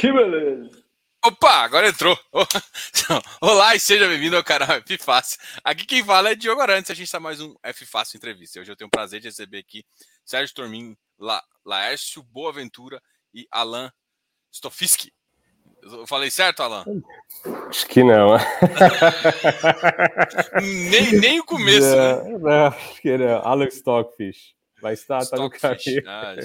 Que beleza! Opa, agora entrou. Olá e seja bem-vindo ao canal F Fácil. Aqui quem fala é Diogo Arantes, a gente está mais um F Fácil Entrevista. Hoje eu tenho o prazer de receber aqui Sérgio Tormin, La, Laércio Boaventura e Alan Stofiski. Eu falei certo, Alan? Acho que não. nem, nem o começo, não, né? Não, acho que não. Alan Stockfish. Mas tá, tá no caminho. Ah,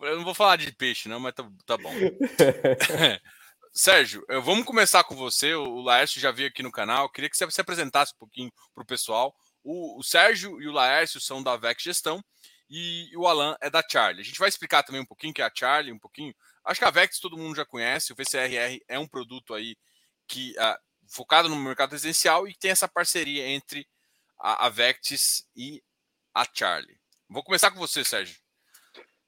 eu não vou falar de peixe, não, mas tá, tá bom. Sérgio, vamos começar com você. O Laércio já veio aqui no canal. Queria que você se apresentasse um pouquinho para o pessoal. O Sérgio e o Laércio são da VEC Gestão e o Alan é da Charlie. A gente vai explicar também um pouquinho que é a Charlie, um pouquinho. Acho que a Vex todo mundo já conhece. O VCRR é um produto aí que uh, focado no mercado residencial e tem essa parceria entre a, a Vectis e a Charlie. Vou começar com você, Sérgio.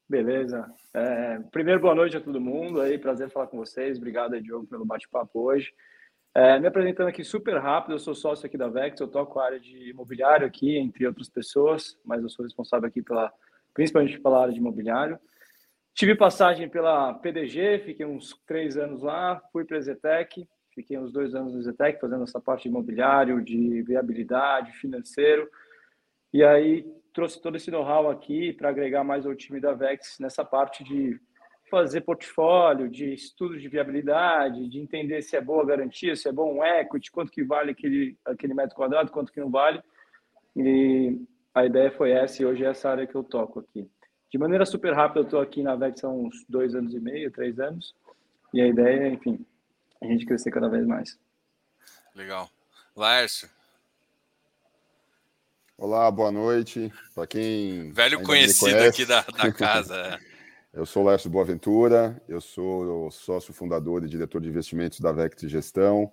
Beleza. É, primeiro, boa noite a todo mundo. Aí, prazer falar com vocês. Obrigado, Diogo, pelo bate-papo hoje. É, me apresentando aqui super rápido, eu sou sócio aqui da Vex, eu toco a área de imobiliário aqui, entre outras pessoas, mas eu sou responsável aqui pela, principalmente pela área de imobiliário. Tive passagem pela PDG, fiquei uns três anos lá, fui para a Zetec, fiquei uns dois anos na Zetec fazendo essa parte de imobiliário, de viabilidade, financeiro, e aí trouxe todo esse know-how aqui para agregar mais ao time da Vex nessa parte de fazer portfólio, de estudo de viabilidade, de entender se é boa garantia, se é bom equity, quanto que vale aquele, aquele metro quadrado, quanto que não vale. E a ideia foi essa e hoje é essa área que eu toco aqui. De maneira super rápida, eu estou aqui na VEX há uns dois anos e meio, três anos. E a ideia é, enfim, a gente crescer cada vez mais. Legal. Laércio. Olá, boa noite. Para quem. Velho conhecido aqui da, da casa. É. Eu sou Lércio Boaventura, eu sou sócio fundador e diretor de investimentos da Vect Gestão.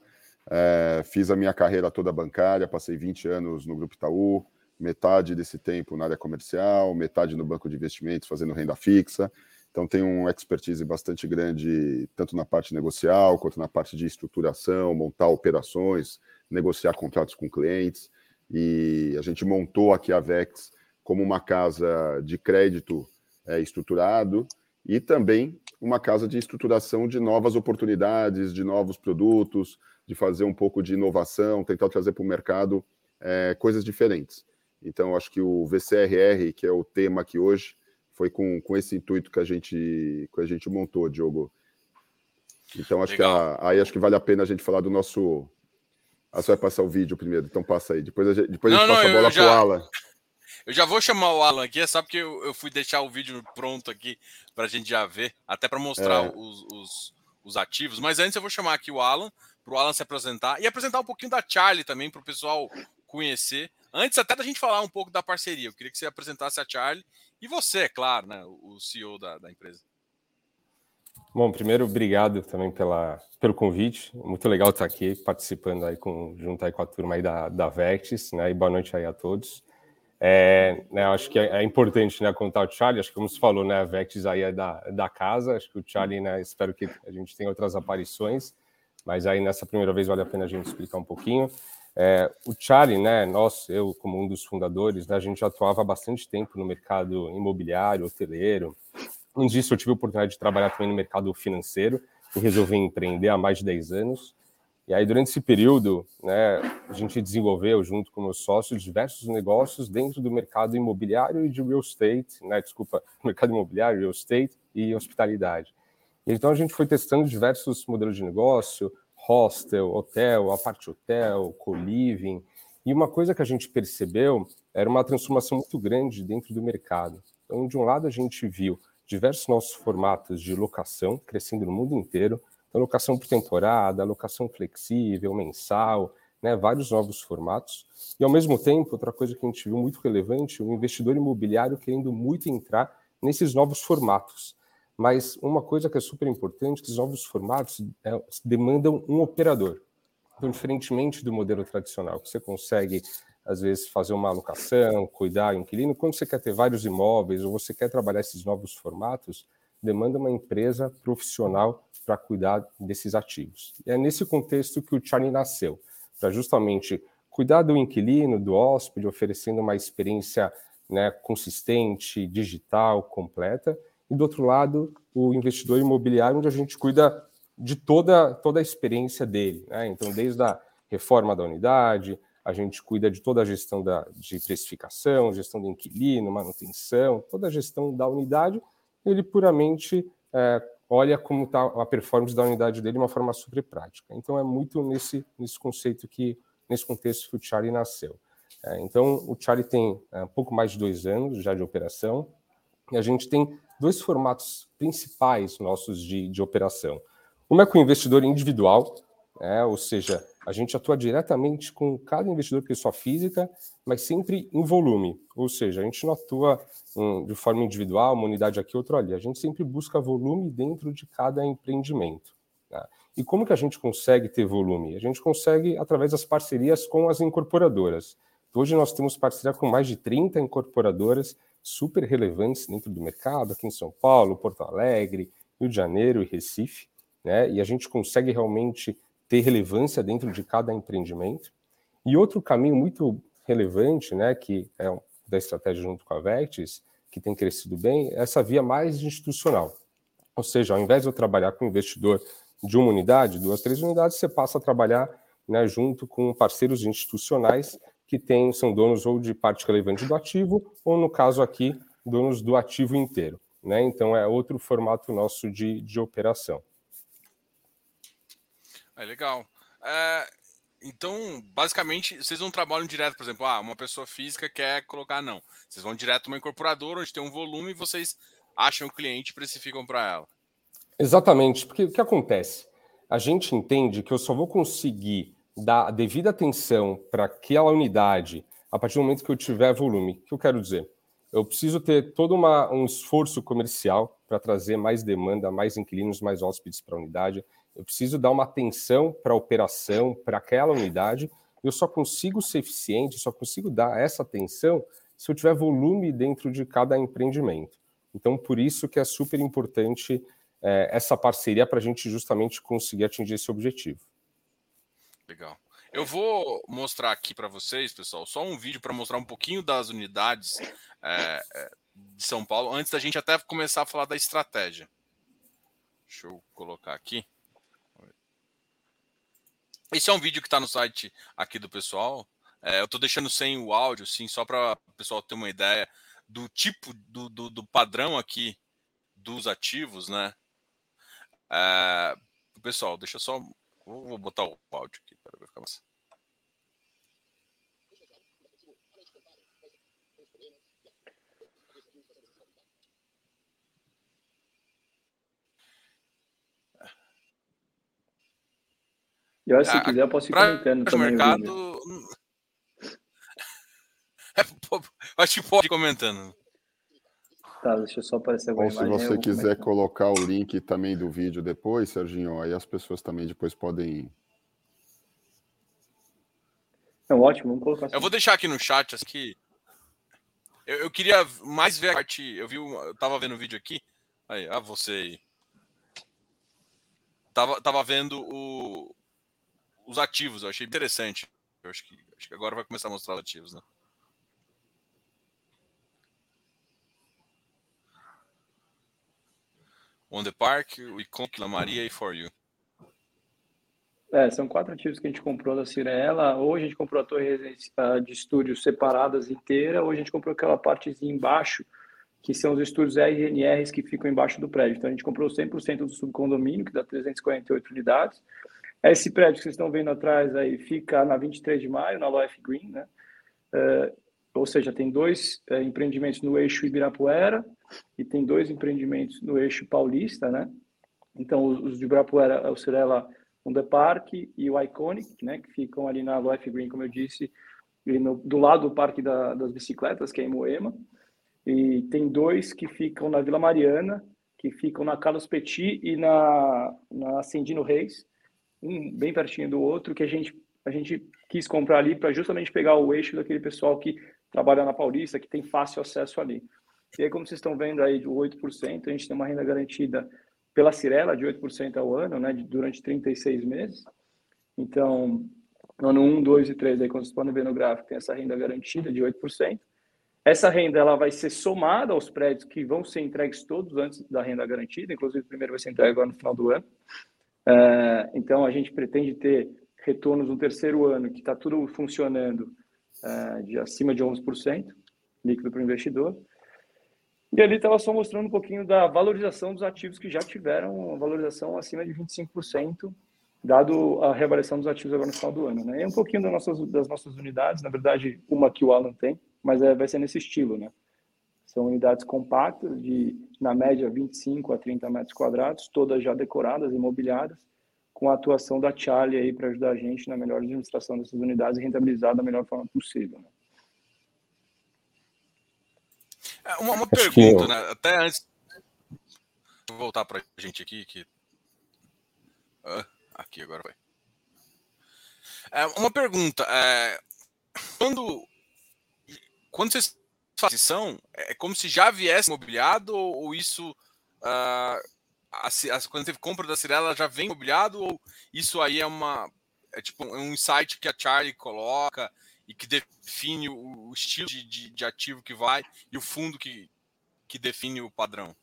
É, fiz a minha carreira toda bancária, passei 20 anos no Grupo Itaú, metade desse tempo na área comercial, metade no banco de investimentos fazendo renda fixa. Então tenho uma expertise bastante grande tanto na parte negocial quanto na parte de estruturação, montar operações, negociar contratos com clientes. E a gente montou aqui a Vex como uma casa de crédito é, estruturado e também uma casa de estruturação de novas oportunidades, de novos produtos, de fazer um pouco de inovação, tentar trazer para o mercado é, coisas diferentes. Então, acho que o VCRR, que é o tema aqui hoje, foi com, com esse intuito que a gente que a gente montou, Diogo. Então, acho Legal. que a, aí acho que vale a pena a gente falar do nosso. Ah, você vai passar o vídeo primeiro, então passa aí. Depois a gente, depois não, a gente não, passa a bola para o Alan. Eu já vou chamar o Alan aqui, é só porque eu, eu fui deixar o vídeo pronto aqui para a gente já ver, até para mostrar é. os, os, os, ativos. Mas antes eu vou chamar aqui o Alan, para o Alan se apresentar e apresentar um pouquinho da Charlie também, para o pessoal conhecer. Antes até da gente falar um pouco da parceria, eu queria que você apresentasse a Charlie e você, é claro, né, o CEO da, da empresa. Bom, primeiro, obrigado também pela, pelo convite. Muito legal estar aqui participando aí com, junto aí com a turma aí da, da Vectis, né? E boa noite aí a todos. É, né, acho que é, é, importante né, contar o Charlie, acho que como você falou, né, a Vectis aí é da, da casa, acho que o Charlie, né, espero que a gente tenha outras aparições, mas aí nessa primeira vez vale a pena a gente explicar um pouquinho. É, o Charlie, né, nós, eu como um dos fundadores, né, a gente atuava há bastante tempo no mercado imobiliário, hoteleiro, antes disso eu tive a oportunidade de trabalhar também no mercado financeiro e resolvi empreender há mais de 10 anos, e aí, durante esse período, né, a gente desenvolveu, junto com meus sócios, diversos negócios dentro do mercado imobiliário e de real estate, né, desculpa, mercado imobiliário, real estate e hospitalidade. Então, a gente foi testando diversos modelos de negócio, hostel, hotel, a parte hotel, co-living, e uma coisa que a gente percebeu era uma transformação muito grande dentro do mercado. Então, de um lado, a gente viu diversos novos formatos de locação crescendo no mundo inteiro, alocação por temporada, alocação flexível, mensal, né, vários novos formatos. E, ao mesmo tempo, outra coisa que a gente viu muito relevante, o investidor imobiliário querendo muito entrar nesses novos formatos. Mas uma coisa que é super importante, que os novos formatos é, demandam um operador. Então, diferentemente do modelo tradicional, que você consegue, às vezes, fazer uma alocação, cuidar inquilino, quando você quer ter vários imóveis ou você quer trabalhar esses novos formatos, demanda uma empresa profissional para cuidar desses ativos. E é nesse contexto que o Charlie nasceu, para justamente cuidar do inquilino, do hóspede, oferecendo uma experiência né, consistente, digital, completa, e do outro lado, o investidor imobiliário, onde a gente cuida de toda, toda a experiência dele. Né? Então, desde a reforma da unidade, a gente cuida de toda a gestão da, de precificação, gestão do inquilino, manutenção, toda a gestão da unidade, ele puramente é, olha como está a performance da unidade dele de uma forma super prática. Então, é muito nesse, nesse conceito que, nesse contexto que o Charlie nasceu. É, então, o Charlie tem é, um pouco mais de dois anos já de operação, e a gente tem dois formatos principais nossos de, de operação. Uma é com o investidor individual, né, ou seja, a gente atua diretamente com cada investidor pessoa física, mas sempre em volume, ou seja, a gente não atua um, de forma individual, uma unidade aqui, outra ali, a gente sempre busca volume dentro de cada empreendimento. Tá? E como que a gente consegue ter volume? A gente consegue através das parcerias com as incorporadoras. Hoje nós temos parceria com mais de 30 incorporadoras super relevantes dentro do mercado, aqui em São Paulo, Porto Alegre, Rio de Janeiro e Recife, né? E a gente consegue realmente ter relevância dentro de cada empreendimento. E outro caminho muito relevante, né, que é da estratégia junto com a Vectis, que tem crescido bem, é essa via mais institucional. Ou seja, ao invés de eu trabalhar com investidor de uma unidade, duas, três unidades, você passa a trabalhar né, junto com parceiros institucionais que tem, são donos ou de parte relevante do ativo, ou no caso aqui, donos do ativo inteiro. Né? Então é outro formato nosso de, de operação. É legal. É, então, basicamente, vocês não trabalham direto, por exemplo, ah, uma pessoa física quer colocar, não. Vocês vão direto uma incorporadora, onde tem um volume e vocês acham o cliente e precificam para ela. Exatamente, porque o que acontece? A gente entende que eu só vou conseguir dar a devida atenção para aquela unidade a partir do momento que eu tiver volume. O que eu quero dizer? Eu preciso ter todo uma, um esforço comercial para trazer mais demanda, mais inquilinos, mais hóspedes para a unidade. Eu preciso dar uma atenção para a operação, para aquela unidade. Eu só consigo ser eficiente, só consigo dar essa atenção se eu tiver volume dentro de cada empreendimento. Então, por isso que é super importante é, essa parceria para a gente justamente conseguir atingir esse objetivo. Legal. Eu vou mostrar aqui para vocês, pessoal, só um vídeo para mostrar um pouquinho das unidades é, de São Paulo, antes da gente até começar a falar da estratégia. Deixa eu colocar aqui. Esse é um vídeo que está no site aqui do pessoal. É, eu estou deixando sem o áudio, sim, só para o pessoal ter uma ideia do tipo, do, do, do padrão aqui dos ativos, né? É, pessoal, deixa só Vou botar o áudio aqui para ficar mais. E olha, se ah, quiser, eu posso ir comentando também. mercado. É, acho que pode ir comentando. Tá, deixa eu só aparecer agora. Ou se você quiser colocar o link também do vídeo depois, Serginho, aí as pessoas também depois podem. Não, ótimo, vamos colocar. Assim. Eu vou deixar aqui no chat aqui. Eu, eu, queria mais ver a parte. Eu vi, eu tava vendo o vídeo aqui. Aí, ah, você aí. Tava, tava vendo o, os ativos, eu achei interessante. Eu acho que, acho que agora vai começar a mostrar os ativos, né? On the Park, o Iconic, La Maria e For You. É, são quatro ativos que a gente comprou da Cirela. Hoje a gente comprou a torre de estúdios separadas inteira. Hoje a gente comprou aquela partezinha embaixo, que são os estúdios RNRs que ficam embaixo do prédio. Então a gente comprou 100% do subcondomínio, que dá 348 unidades. Esse prédio que vocês estão vendo atrás aí fica na 23 de maio, na Loef Green, né? Uh, ou seja, tem dois uh, empreendimentos no eixo Ibirapuera e tem dois empreendimentos no eixo paulista, né? Então, os, de Ibirapuera é o Cirela on the Park e o Iconic, né? Que ficam ali na Life Green, como eu disse, no, do lado do Parque da, das Bicicletas, que é em Moema. E tem dois que ficam na Vila Mariana, que ficam na Carlos Petit e na, na Ascendino Reis, um bem pertinho do outro, que a gente, a gente quis comprar ali para justamente pegar o eixo daquele pessoal que trabalha na Paulista, que tem fácil acesso ali. E aí, como vocês estão vendo aí, de 8%, a gente tem uma renda garantida pela Cirela de 8% ao ano, né, durante 36 meses. Então, no ano 1, 2 e 3, aí, como vocês podem ver no gráfico, tem essa renda garantida de 8%. Essa renda ela vai ser somada aos prédios que vão ser entregues todos antes da renda garantida, inclusive o primeiro vai ser entregue agora no final do ano. É, então, a gente pretende ter retornos no terceiro ano, que está tudo funcionando é, de acima de 11% líquido para o investidor. E ali estava só mostrando um pouquinho da valorização dos ativos que já tiveram valorização acima de 25%, dado a reavaliação dos ativos agora no final do ano. Né? E um pouquinho das nossas, das nossas unidades, na verdade, uma que o Alan tem, mas é, vai ser nesse estilo. Né? São unidades compactas, de na média 25 a 30 metros quadrados, todas já decoradas, imobiliadas, com a atuação da Charlie aí para ajudar a gente na melhor administração dessas unidades e rentabilizar da melhor forma possível. Né? É, uma, uma pergunta, eu... né? Até antes. Vou voltar para a gente aqui. Que... Ah, aqui agora vai. É, uma pergunta. É, quando, quando vocês são, é como se já viesse mobiliado ou, ou isso. Uh, a, a, quando teve compra da Cirela já vem mobiliado ou isso aí é uma é tipo é um insight que a Charlie coloca e que define o, o estilo de, de, de, ativo que vai e o fundo que, que define o padrão?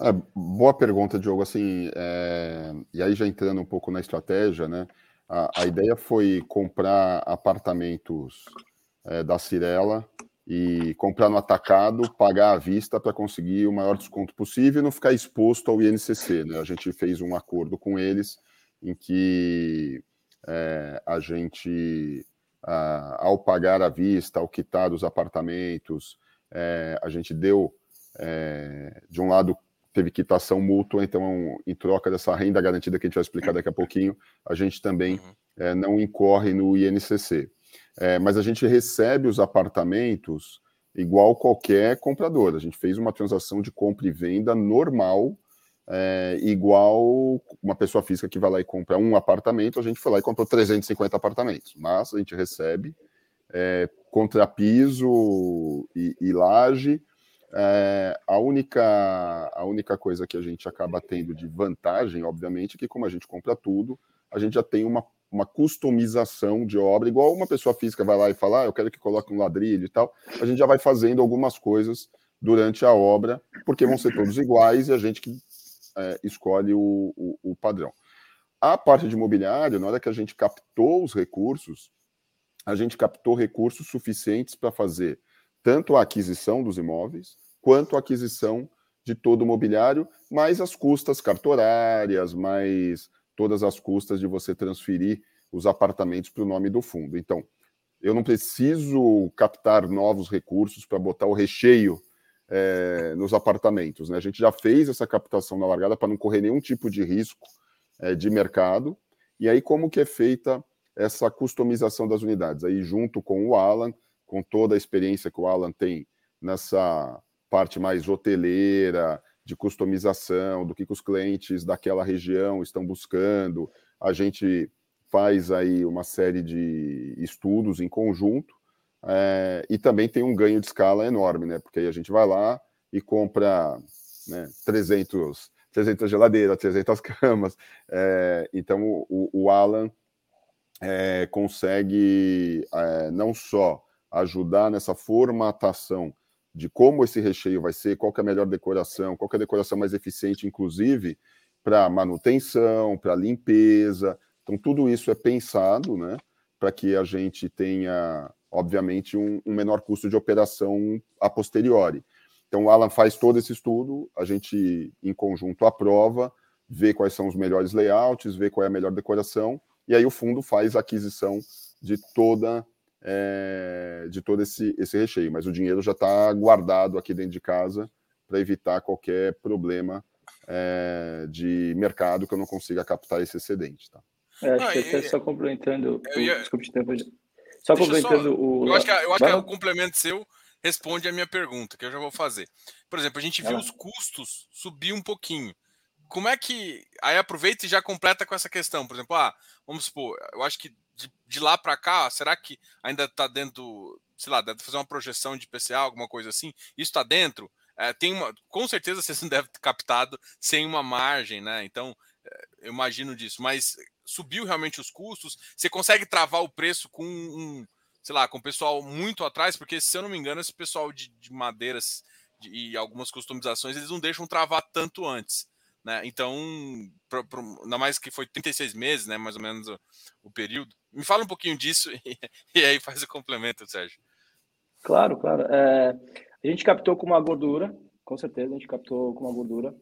É, boa pergunta, Diogo. Assim, é... e aí já entrando um pouco na estratégia, né? A, a ideia foi comprar apartamentos é, da Cirela e comprar no atacado, pagar à vista para conseguir o maior desconto possível e não ficar exposto ao INCC. Né? A gente fez um acordo com eles em que é, a gente, a, ao pagar à vista, ao quitar os apartamentos, é, a gente deu, é, de um lado, teve quitação mútua, então, em troca dessa renda garantida que a gente vai explicar daqui a pouquinho, a gente também uhum. É, não incorre no INCC. É, mas a gente recebe os apartamentos igual qualquer comprador. A gente fez uma transação de compra e venda normal, é, igual uma pessoa física que vai lá e compra um apartamento, a gente foi lá e comprou 350 apartamentos. Mas a gente recebe é, contrapiso e, e laje. É, a, única, a única coisa que a gente acaba tendo de vantagem, obviamente, é que como a gente compra tudo, a gente já tem uma uma customização de obra, igual uma pessoa física vai lá e fala, ah, eu quero que coloque um ladrilho e tal, a gente já vai fazendo algumas coisas durante a obra, porque vão ser todos iguais e a gente que é, escolhe o, o, o, padrão. A parte de imobiliário, na hora que a gente captou os recursos, a gente captou recursos suficientes para fazer tanto a aquisição dos imóveis, quanto a aquisição de todo o mobiliário, mais as custas cartorárias, mais todas as custas de você transferir os apartamentos para o nome do fundo. Então, eu não preciso captar novos recursos para botar o recheio é, nos apartamentos. Né? A gente já fez essa captação na largada para não correr nenhum tipo de risco é, de mercado. E aí, como que é feita essa customização das unidades? Aí, junto com o Alan, com toda a experiência que o Alan tem nessa parte mais hoteleira, de customização, do que, que os clientes daquela região estão buscando. A gente faz aí uma série de estudos em conjunto é, e também tem um ganho de escala enorme, né? Porque aí a gente vai lá e compra né, 300, 300 geladeiras, 300 camas. É, então o, o Alan é, consegue não só ajudar nessa formatação de como esse recheio vai ser, qual é a melhor decoração, qual é a decoração mais eficiente, inclusive para manutenção, para limpeza. Então, tudo isso é pensado né, para que a gente tenha, obviamente, um, um, menor custo de operação a posteriori. Então, o Alan faz todo esse estudo, a gente, em conjunto, aprova, vê quais são os melhores layouts, vê qual é a melhor decoração, e aí o fundo faz a aquisição de toda é, de todo esse, esse recheio, mas o dinheiro já está guardado aqui dentro de casa para evitar qualquer problema é, de mercado que eu não consiga captar esse excedente. Tá? É, acho não, que até só complementando. Ia... Desculpe, tempo. Só complementando só, o. Eu acho que, eu acho que o complemento seu responde a minha pergunta, que eu já vou fazer. Por exemplo, a gente viu os custos subir um pouquinho. Como é que. Aí aproveita e já completa com essa questão. Por exemplo, ah, vamos supor, eu acho que de, lá para cá, será que ainda está dentro, sei lá, deve fazer uma projeção de PCA, alguma coisa assim? Isso está dentro? É, tem uma, com certeza vocês não devem ter captado sem uma margem, né? Então, é, eu imagino disso. Mas subiu realmente os custos? Você consegue travar o preço com um, sei lá, com o pessoal muito atrás, porque se eu não me engano, esse pessoal de, de madeiras de, e algumas customizações, eles não deixam travar tanto antes. Né? Então, pro, ainda mais que foi 36 meses, né? Mais ou menos o, o período. Me fala um pouquinho disso e, e, aí faz o complemento, Sérgio. Claro, claro. É, a gente captou com uma gordura, com certeza a gente captou com uma gordura,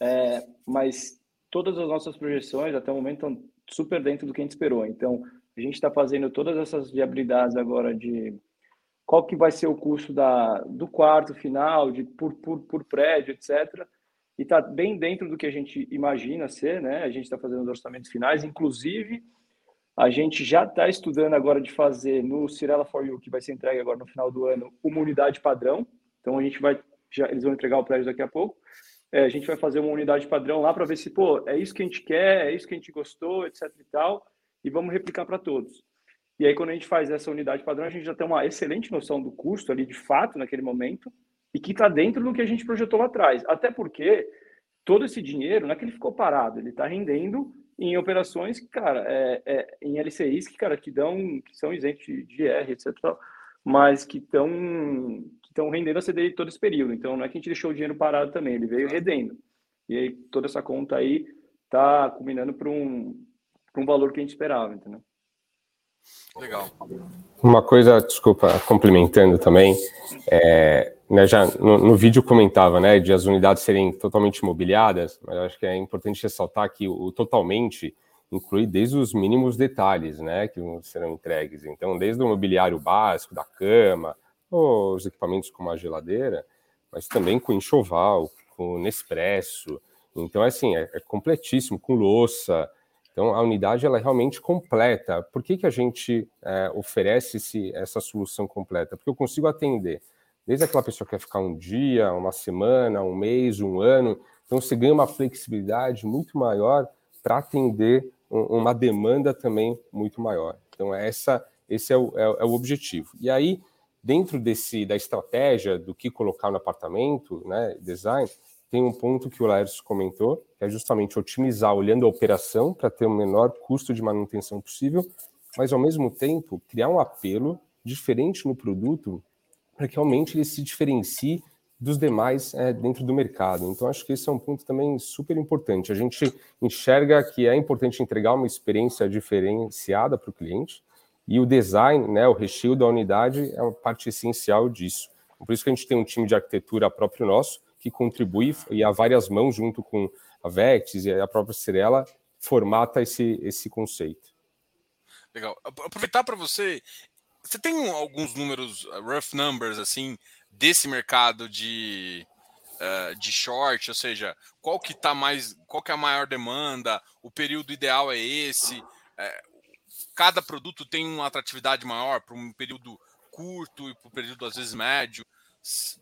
é, mas todas as nossas projeções até o momento estão super dentro do que a gente esperou. Então, a gente está fazendo todas essas viabilidades agora de qual que vai ser o custo da, do quarto final, de por, por, por prédio, etc. E está bem dentro do que a gente imagina ser, né? A gente está fazendo os orçamentos finais, inclusive a gente já está estudando agora de fazer no Cirela for You, que vai ser entregue agora no final do ano, uma unidade padrão. Então a gente vai, já, eles vão entregar o prédio daqui a pouco. É, a gente vai fazer uma unidade padrão lá para ver se, pô, é isso que a gente quer, é isso que a gente gostou, etc e tal, e vamos replicar para todos. E aí, quando a gente faz essa unidade padrão, a gente já tem uma excelente noção do custo ali, de fato, naquele momento, e que está dentro do que a gente projetou lá atrás. Até porque todo esse dinheiro não é que ele ficou parado, ele está rendendo em operações, cara, é, é, em LCIs que, cara, que dão, que são isentos de IR, etc. Mas que estão que estão rendendo a CDI todo esse período. Então, não é que a gente deixou o dinheiro parado também, ele veio rendendo. E aí, toda essa conta aí está culminando para um, um valor que a gente esperava, entendeu? Legal. Uma coisa, desculpa, complementando também, é, né, já no, no, vídeo comentava, né, de as unidades serem totalmente imobiliadas, mas acho que é importante ressaltar que o, totalmente inclui desde os mínimos detalhes, né, que serão entregues. Então, desde o mobiliário básico da cama, os equipamentos como a geladeira, mas também com enxoval, com Nespresso. Então, assim, é, é completíssimo, com louça, então, a unidade ela é realmente completa. Por que, que a gente é, oferece esse, essa solução completa? Porque eu consigo atender desde aquela pessoa que quer ficar um dia, uma semana, um mês, um ano. Então, você ganha uma flexibilidade muito maior para atender uma demanda também muito maior. Então, essa, esse é o, é, é o objetivo. E aí, dentro desse da estratégia do que colocar no apartamento, né, design, tem um ponto que o Laércio comentou, que é justamente otimizar olhando a operação para ter o menor custo de manutenção possível, mas ao mesmo tempo criar um apelo diferente no produto para que realmente ele se diferencie dos demais é, dentro do mercado. Então, acho que esse é um ponto também super importante. A gente enxerga que é importante entregar uma experiência diferenciada para o cliente e o design, né, o recheio da unidade é uma parte essencial disso. Por isso que a gente tem um time de arquitetura próprio nosso, que contribui e a várias mãos, junto com a Vex e a própria Cirela, formata esse, esse conceito. Legal. Aproveitar para você, você tem alguns números, uh, rough numbers, assim, desse mercado de, uh, de short, ou seja, qual que tá mais, qual que é a maior demanda, o período ideal é esse, é, cada produto tem uma atratividade maior para um período curto e para um período às vezes médio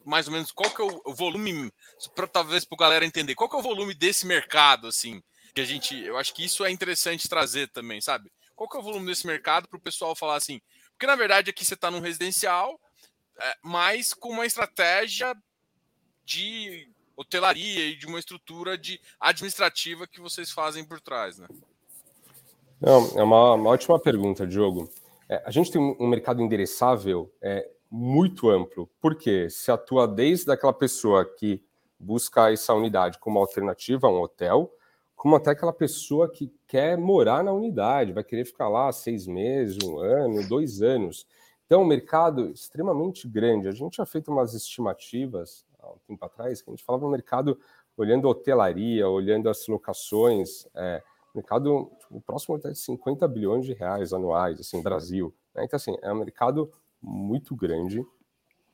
mais ou menos qual que é o volume, para talvez para a galera entender, qual que é o volume desse mercado, assim, que a gente, eu acho que isso é interessante trazer também, sabe? Qual que é o volume desse mercado para o pessoal falar assim? Porque na verdade aqui você está num residencial, é, mas com uma estratégia de hotelaria e de uma estrutura de administrativa que vocês fazem por trás, né? Não, é uma, uma ótima pergunta, Diogo. É, a gente tem um mercado endereçável é, muito amplo, porque se atua desde aquela pessoa que busca essa unidade como alternativa a um hotel, como até aquela pessoa que quer morar na unidade, vai querer ficar lá seis meses, um ano, dois anos. Então, um mercado extremamente grande. A gente já feito umas estimativas há um tempo atrás, que a gente falava no mercado olhando a hotelaria, olhando as locações, é, mercado tipo, próximo de 50 bilhões de reais anuais, assim, Brasil. Né? Então, assim, é um mercado muito grande,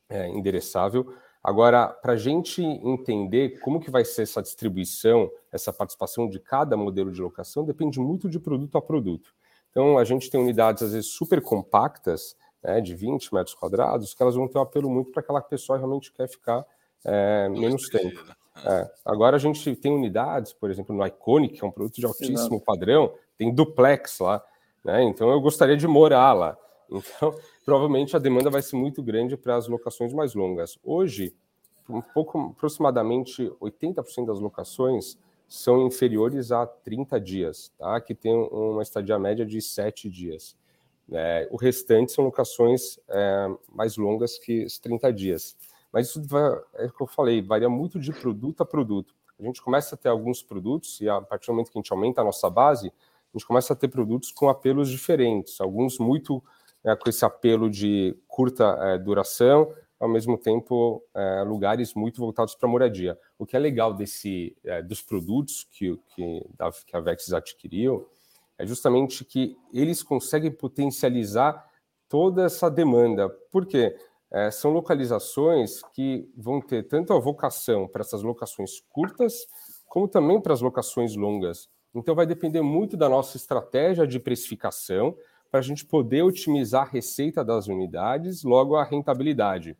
é, endereçável. Agora, para a gente entender como que vai ser essa distribuição, essa participação de cada modelo de locação, depende muito de produto a produto. Então, a gente tem unidades, às vezes, super compactas, né, de 20 metros quadrados, que elas vão ter um apelo muito para aquela pessoa que realmente quer ficar é, menos tempo. É. Agora, a gente tem unidades, por exemplo, no Iconic, que é um produto de altíssimo Exato. padrão, tem duplex lá, né, então eu gostaria de morar lá. Então, provavelmente a demanda vai ser muito grande para as locações mais longas. Hoje, um pouco aproximadamente 80% das locações são inferiores a 30 dias, tá? Que tem uma estadia média de 7 dias. É, o restante são locações é, mais longas que os 30 dias. Mas isso vai, é o que eu falei, varia muito de produto a produto. A gente começa a ter alguns produtos, e a partir do momento que a gente aumenta a nossa base, a gente começa a ter produtos com apelos diferentes, alguns muito é, com esse apelo de curta é, duração, ao mesmo tempo é, lugares muito voltados para moradia. O que é legal desse é, dos produtos que, que, que a Vex adquiriu é justamente que eles conseguem potencializar toda essa demanda. Por quê? É, são localizações que vão ter tanto a vocação para essas locações curtas, como também para as locações longas. Então, vai depender muito da nossa estratégia de precificação para a gente poder otimizar a receita das unidades, logo a rentabilidade.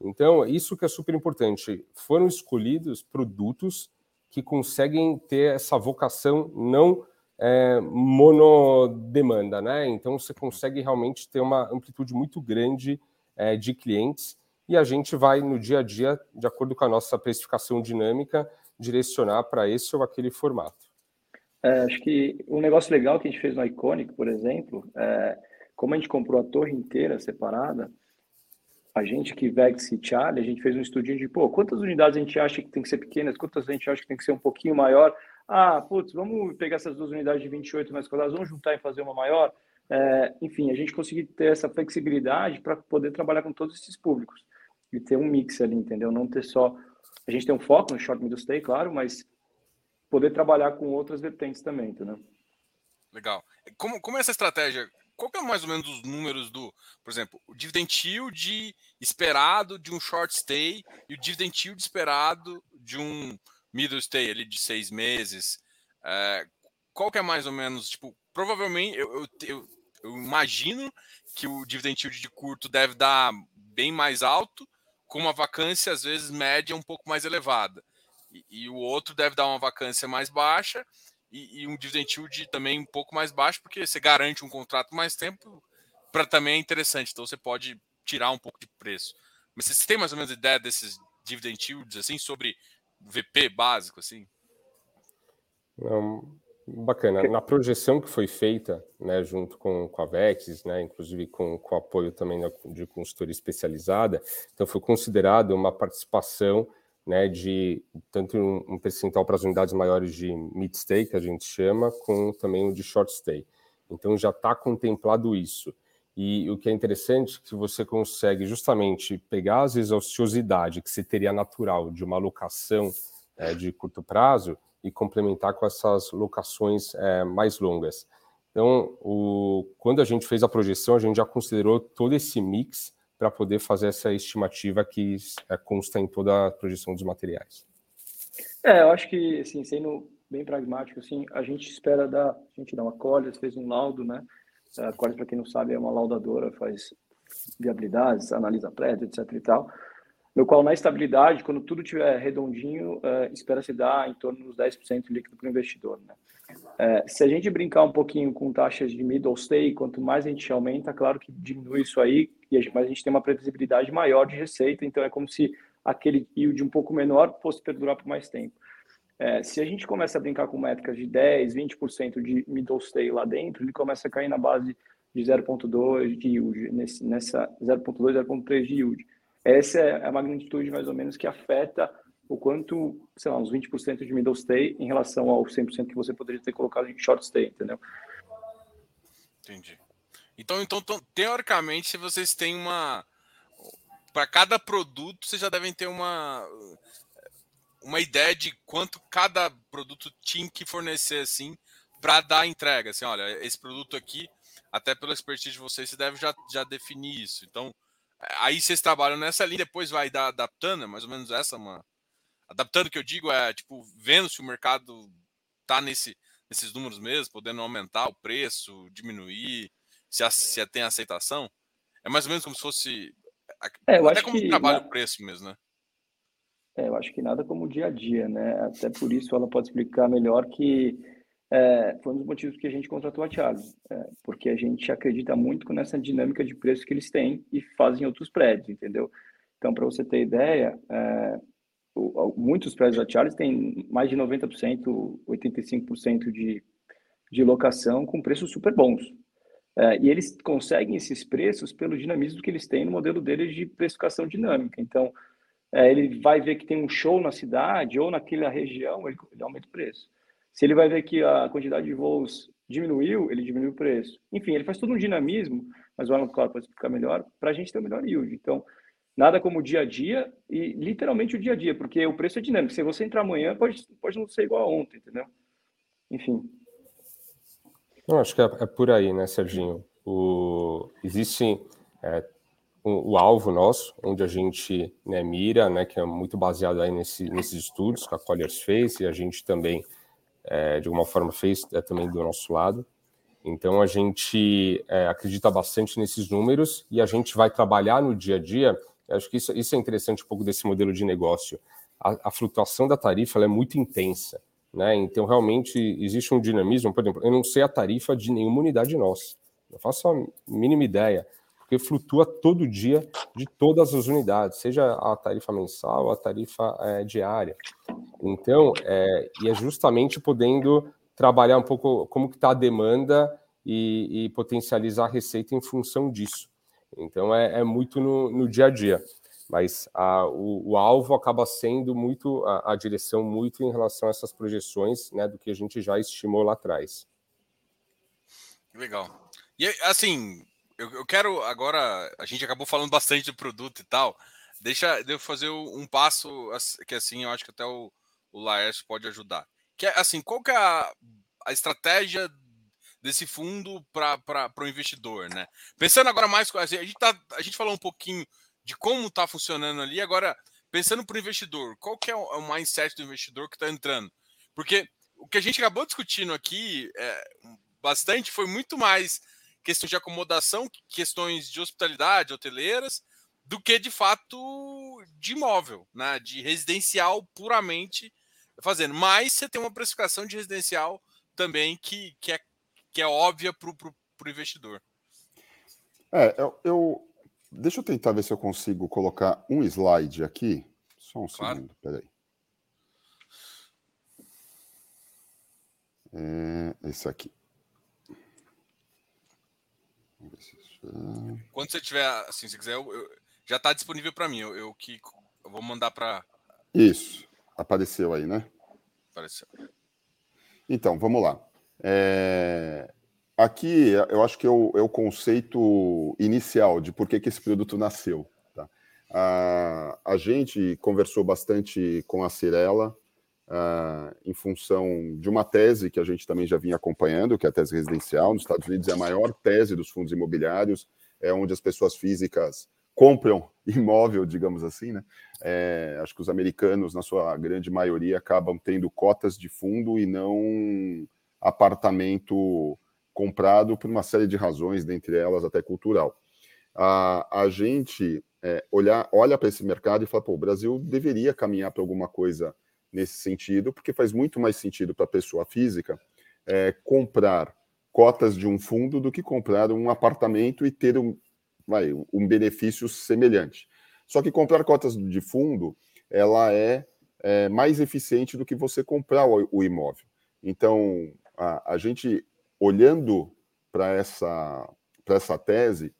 Então, isso que é super importante. Foram escolhidos produtos que conseguem ter essa vocação não é, monodemanda, né? Então, você consegue realmente ter uma amplitude muito grande é, de clientes e a gente vai, no dia a dia, de acordo com a nossa precificação dinâmica, direcionar para esse ou aquele formato. É, acho que um negócio legal que a gente fez no Iconic, por exemplo, é, como a gente comprou a torre inteira separada, a gente que Vex e Charlie, a gente fez um estudinho de, pô, quantas unidades a gente acha que tem que ser pequenas, quantas a gente acha que tem que ser um pouquinho maior. Ah, putz, vamos pegar essas duas unidades de 28 mais quadrados, vamos juntar e fazer uma maior. É, enfim, a gente conseguir ter essa flexibilidade para poder trabalhar com todos esses públicos e ter um mix ali, entendeu? Não ter só. A gente tem um foco no short middle stay, claro, mas poder trabalhar com outras vertentes também, entendeu? Legal. Como, como é essa estratégia qual que é mais ou menos os números do, por exemplo, o dividend yield esperado de um short stay e o dividend yield esperado de um middle stay ali de seis meses? É, qual que é mais ou menos, tipo, provavelmente, eu, eu, eu, eu imagino que o dividend yield de curto deve dar bem mais alto, com uma vacância, às vezes, média um pouco mais elevada. E, e o outro deve dar uma vacância mais baixa e, e um dividend yield também um pouco mais baixo, porque você garante um contrato mais tempo, para também é interessante. Então você pode tirar um pouco de preço. Mas você tem mais ou menos ideia desses dividend yields, assim, sobre VP básico, assim? bacana. Na projeção que foi feita, né, junto com, com a Vex, né, inclusive com, com apoio também de consultoria especializada, então foi considerado uma participação né, de tanto um, percentual para as unidades maiores de mid stay, que a gente chama, com também o de short stay. Então já está contemplado isso. E o que é interessante é que você consegue justamente pegar as exaustividade que se teria natural de uma locação é, de curto prazo e complementar com essas locações é, mais longas. Então, o, quando a gente fez a projeção, a gente já considerou todo esse mix para poder fazer essa estimativa que é, consta em toda a projeção dos materiais. É, eu acho que, assim, sendo bem pragmático, assim, a gente espera dar, a gente dá uma Colliers, fez um laudo, né? A Colliers, para quem não sabe, é uma laudadora, faz viabilidades, analisa prédio, etc e tal, no qual na estabilidade, quando tudo estiver redondinho, uh, espera-se dar em torno dos 10% líquido para o investidor, né? É, se a gente brincar um pouquinho com taxas de middle stay, quanto mais a gente aumenta, claro que diminui isso aí, mas a gente tem uma previsibilidade maior de receita, então é como se aquele yield um pouco menor fosse perdurar por mais tempo. É, se a gente começa a brincar com métricas de 10, 20% de middle stay lá dentro, ele começa a cair na base de 0,2 de yield, nesse, nessa 0,2, 0,3 de yield. Essa é a magnitude mais ou menos que afeta o quanto, sei lá, uns 20% de middle stay em relação ao 100% que você poderia ter colocado em short stay, entendeu? Entendi. Então, então, então teoricamente, se vocês têm uma para cada produto, vocês já devem ter uma uma ideia de quanto cada produto tinha que fornecer assim para dar entrega. Assim, olha, esse produto aqui, até pela expertise de vocês, você deve já, já definir isso. Então, aí vocês trabalham nessa linha, depois vai dar adaptando, é mais ou menos essa uma adaptando que eu digo é tipo vendo se o mercado tá nesse, nesses números mesmo, podendo aumentar o preço, diminuir, se, se tem aceitação. É mais ou menos como se fosse é, eu até acho como que, trabalho o preço mesmo, né? É, eu acho que nada como o dia a dia, né? Até por isso ela pode explicar melhor que é, foi um dos motivos que a gente contratou a Charles, é, porque a gente acredita muito nessa dinâmica de preço que eles têm e fazem outros prédios, entendeu? Então, para você ter ideia, é, muitos prédios da Charles têm mais de 90%, 85% de, de locação com preços super bons. É, e eles conseguem esses preços pelo dinamismo que eles têm no modelo deles de precificação dinâmica. Então, é, ele vai ver que tem um show na cidade ou naquela região, ele, ele aumenta o preço. Se ele vai ver que a quantidade de voos diminuiu, ele diminui o preço. Enfim, ele faz todo um dinamismo, mas o Alan, claro, pode explicar melhor, para a gente ter o melhor yield. Então, nada como o dia a dia e literalmente o dia a dia, porque o preço é dinâmico. Se você entrar amanhã, pode, pode não ser igual a ontem, entendeu? Enfim. Não, acho que é, é por aí, né, Serginho? O, existe é, o, o, alvo nosso, onde a gente né, mira, né, que é muito baseado aí nesse, nesses estudos que a Colliers fez, e a gente também, é, de alguma forma, fez é, também do nosso lado. Então, a gente é, acredita bastante nesses números e a gente vai trabalhar no dia a dia. Acho que isso, isso é interessante um pouco desse modelo de negócio. A, a flutuação da tarifa é muito intensa. Né? Então, realmente, existe um dinamismo. Por exemplo, eu não sei a tarifa de nenhuma unidade nossa. Eu faço a mínima ideia, porque flutua todo dia de todas as unidades, seja a tarifa mensal, a tarifa é, diária. Então, é, e é justamente podendo trabalhar um pouco como que está a demanda e, e, potencializar a receita em função disso. Então, é, é muito no, no dia a dia mas a, o, o, alvo acaba sendo muito a, a, direção muito em relação a essas projeções, né, do que a gente já estimou lá atrás. Legal. E assim, eu, eu quero agora, a gente acabou falando bastante do produto e tal. Deixa eu fazer um passo que assim eu acho que até o, o Laércio pode ajudar. Que é assim, qual que é a, a estratégia desse fundo para o investidor, né? Pensando agora mais, assim, a gente tá, a gente falou um pouquinho de como está funcionando ali. Agora, pensando para o investidor, qual que é o mindset do investidor que está entrando? Porque o que a gente acabou discutindo aqui é, bastante foi muito mais questão de acomodação, questões de hospitalidade, hoteleiras, do que de fato de imóvel, né? de residencial puramente fazendo. Mas você tem uma precificação de residencial também que, que, é, que é óbvia para o investidor. É, eu, eu, Deixa eu tentar ver se eu consigo colocar um slide aqui. Só um claro. segundo, peraí. É esse aqui. Quando você tiver, assim, se quiser, eu, eu, já está disponível para mim. Eu, eu, que eu vou mandar para. Isso. Apareceu aí, né? Apareceu. Então, vamos lá. É... Aqui eu acho que é o, é o conceito inicial de por que, que esse produto nasceu. Tá? A, a gente conversou bastante com a Cirela uh, em função de uma tese que a gente também já vinha acompanhando, que é a tese residencial. Nos Estados Unidos é a maior tese dos fundos imobiliários, é onde as pessoas físicas compram imóvel, digamos assim, né? É, acho que os americanos, na sua grande maioria, acabam tendo cotas de fundo e não apartamento comprado por uma série de razões, dentre elas até cultural. A, a gente é, olhar, olha para esse mercado e fala, pô, o Brasil deveria caminhar para alguma coisa nesse sentido, porque faz muito mais sentido para a pessoa física é, comprar cotas de um fundo do que comprar um apartamento e ter um, vai, um benefício semelhante. Só que comprar cotas de fundo, ela é, é mais eficiente do que você comprar o, o imóvel. Então, a, a gente olhando para essa, essa tese,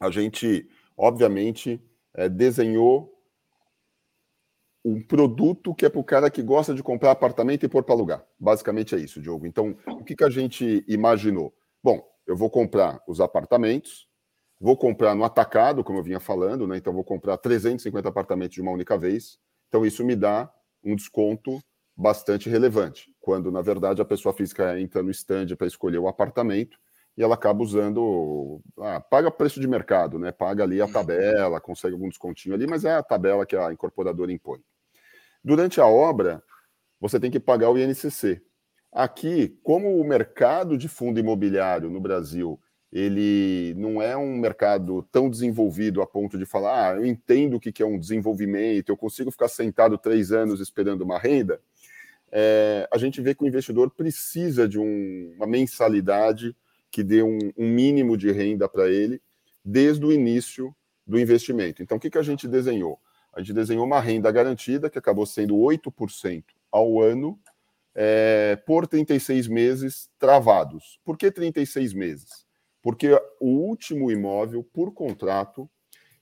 a gente, obviamente, é, desenhou um produto que é para o cara que gosta de comprar apartamento e pôr para alugar. Basicamente é isso, Diogo. Então, o que, que a gente imaginou? Bom, eu vou comprar os apartamentos, vou comprar no atacado, como eu vinha falando, né? Então, vou comprar 350 apartamentos de uma única vez. Então, isso me dá um desconto bastante relevante, quando na verdade a pessoa física entra no stand para escolher o apartamento e ela acaba usando, ah, paga preço de mercado, né? Paga ali a uhum. tabela, consegue algum descontinho ali, mas é a tabela que a incorporadora impõe. Durante a obra, você tem que pagar o INCC. Aqui, como o mercado de fundo imobiliário no Brasil ele não é um mercado tão desenvolvido a ponto de falar, ah, eu entendo o que é um desenvolvimento, eu consigo ficar sentado três anos esperando uma renda é, a gente vê que o investidor precisa de um, uma mensalidade que dê um, um mínimo de renda para ele desde o início do investimento. Então, o que, que a gente desenhou? A gente desenhou uma renda garantida que acabou sendo 8% ao ano é, por 36 meses travados. Por que 36 meses? Porque o último imóvel, por contrato,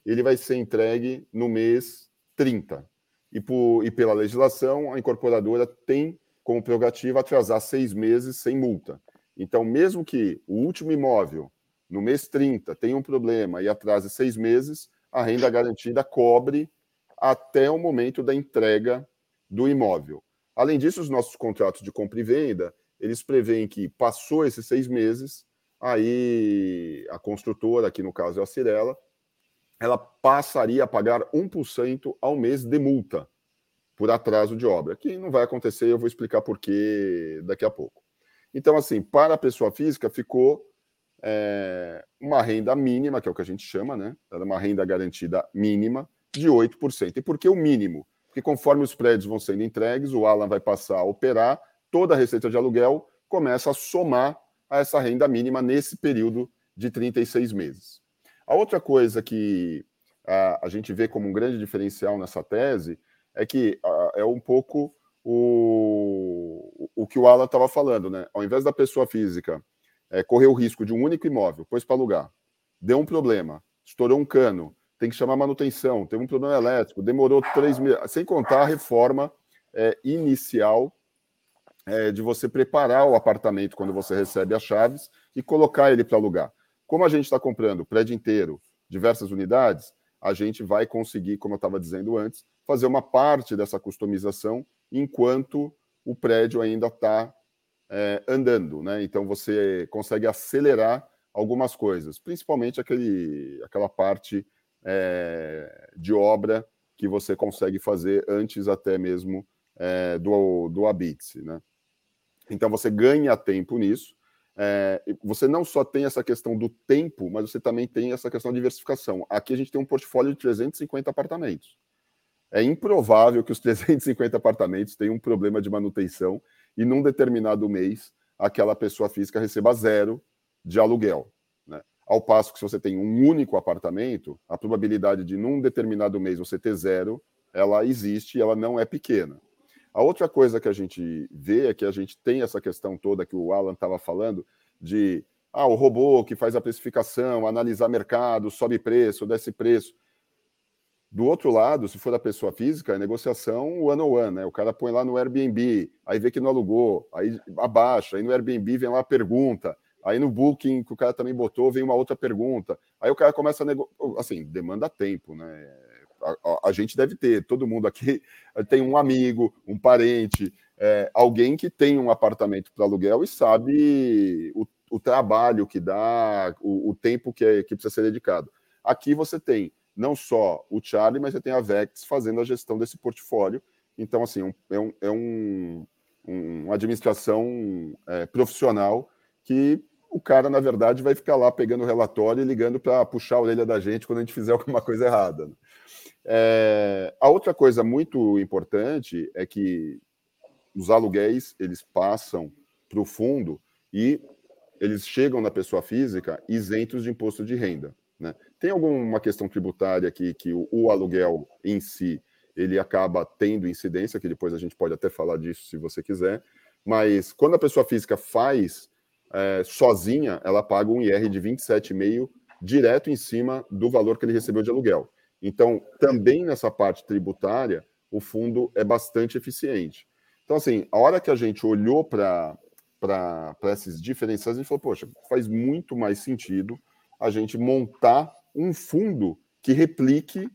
ele vai ser entregue no mês 30. E, por, e pela legislação, a incorporadora tem como prerrogativa atrasar seis meses sem multa. Então, mesmo que o último imóvel, no mês 30, tenha um problema e atrase seis meses, a renda garantida cobre até o momento da entrega do imóvel. Além disso, os nossos contratos de compra e venda, eles preveem que passou esses seis meses, aí a construtora, aqui no caso é a Cirela, ela passaria a pagar 1% ao mês de multa por atraso de obra, que não vai acontecer, eu vou explicar por quê daqui a pouco. Então, assim, para a pessoa física ficou é, uma renda mínima, que é o que a gente chama, né? Era uma renda garantida mínima de 8%. E por que o mínimo? Porque conforme os prédios vão sendo entregues, o Alan vai passar a operar, toda a receita de aluguel começa a somar a essa renda mínima nesse período de 36 meses. A outra coisa que a, a gente vê como um grande diferencial nessa tese é que a, é um pouco o, o que o Alan estava falando, né? Ao invés da pessoa física é, correr o risco de um único imóvel, pôs para alugar, deu um problema, estourou um cano, tem que chamar manutenção, teve um problema elétrico, demorou três meses, sem contar a reforma é, inicial é, de você preparar o apartamento quando você recebe as chaves e colocar ele para alugar. Como a gente está comprando prédio inteiro, diversas unidades, a gente vai conseguir, como eu estava dizendo antes, fazer uma parte dessa customização enquanto o prédio ainda está é, andando. Né? Então você consegue acelerar algumas coisas, principalmente aquele, aquela parte é, de obra que você consegue fazer antes até mesmo é, do, do Habite. Né? Então você ganha tempo nisso. É, você não só tem essa questão do tempo, mas você também tem essa questão da diversificação. Aqui a gente tem um portfólio de 350 apartamentos. É improvável que os 350 apartamentos tenham um problema de manutenção e num determinado mês aquela pessoa física receba zero de aluguel. Ao passo que se você tem um único apartamento, a probabilidade de num determinado mês você ter zero, ela existe e ela não é pequena. A outra coisa que a gente vê é que a gente tem essa questão toda que o Alan estava falando de ah, o robô que faz a precificação, analisar mercado, sobe preço, desce preço. Do outro lado, se for a pessoa física, é negociação one on one, né? O cara põe lá no Airbnb, aí vê que não alugou, aí abaixa, aí no Airbnb vem lá a pergunta, Aí no booking que o cara também botou, vem uma outra pergunta. Aí o cara começa a negociar. Assim, demanda tempo, né? A, a, gente deve ter, todo mundo aqui tem um amigo, um parente, é, alguém que tem um apartamento para aluguel e sabe o, o trabalho que dá, o, o tempo que, é, que precisa ser dedicado. Aqui você tem não só o Charlie, mas você tem a Vex fazendo a gestão desse portfólio. Então, assim, um, é, um, é um, uma administração é, profissional que o cara, na verdade, vai ficar lá pegando o relatório e ligando para puxar a orelha da gente quando a gente fizer alguma coisa errada. Né? É, a outra coisa muito importante é que os aluguéis eles passam para o fundo e eles chegam na pessoa física isentos de imposto de renda. Né? Tem alguma questão tributária aqui que o, o aluguel em si ele acaba tendo incidência, que depois a gente pode até falar disso se você quiser, mas quando a pessoa física faz é, sozinha, ela paga um IR de 27,5 direto em cima do valor que ele recebeu de aluguel. Então, também nessa parte tributária, o fundo é bastante eficiente. Então, assim, a hora que a gente olhou para esses diferenciais, a gente falou, poxa, faz muito mais sentido a gente montar um fundo que replique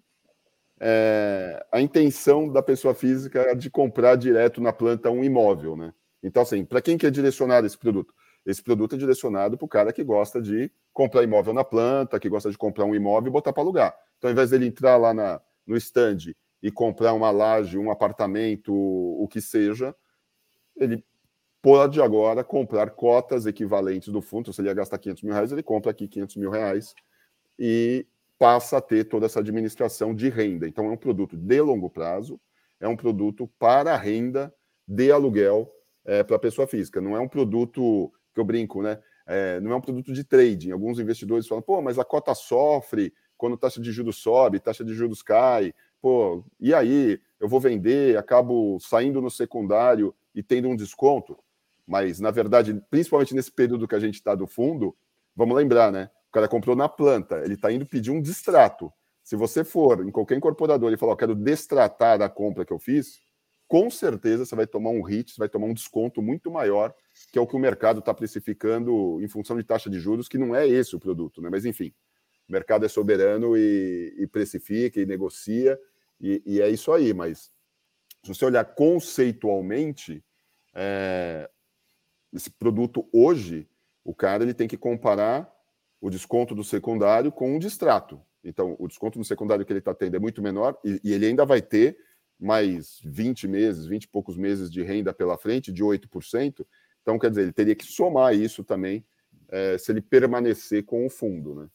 é, a intenção da pessoa física de comprar direto na planta um imóvel, né? Então, assim, para quem quer direcionar esse produto? Esse produto é direcionado para o cara que gosta de comprar imóvel na planta, que gosta de comprar um imóvel e botar para alugar. Então, ao invés dele entrar lá na, no stand e comprar uma laje, um apartamento, o que seja, ele pode agora comprar cotas equivalentes do fundo. Se ele ia gastar 500 mil reais, ele compra aqui 500 mil reais e passa a ter toda essa administração de renda. Então, é um produto de longo prazo, é um produto para renda de aluguel é, para a pessoa física. Não é um produto que eu brinco, né? É, não é um produto de trading. Alguns investidores falam, pô, mas a cota sofre quando taxa de juros sobe, taxa de juros cai. Pô, e aí? Eu vou vender, acabo saindo no secundário e tendo um desconto. Mas, na verdade, principalmente nesse período que a gente está do fundo, vamos lembrar, né? O cara comprou na planta, ele está indo pedir um distrato. Se você for em qualquer incorporador e falar, eu quero destratar a compra que eu fiz, com certeza você vai tomar um hit, você vai tomar um desconto muito maior, que é o que o mercado está precificando em função de taxa de juros, que não é esse o produto, né? Mas enfim, o mercado é soberano e, e precifica e negocia, e, e, é isso aí. Mas se você olhar conceitualmente, é, esse produto hoje, o cara ele tem que comparar o desconto do secundário com um distrato. Então, o desconto no secundário que ele está tendo é muito menor e, e, ele ainda vai ter mais 20 meses, 20 e poucos meses de renda pela frente, de 8%. Então, quer dizer, ele teria que somar isso também é, se ele permanecer com o fundo. Né?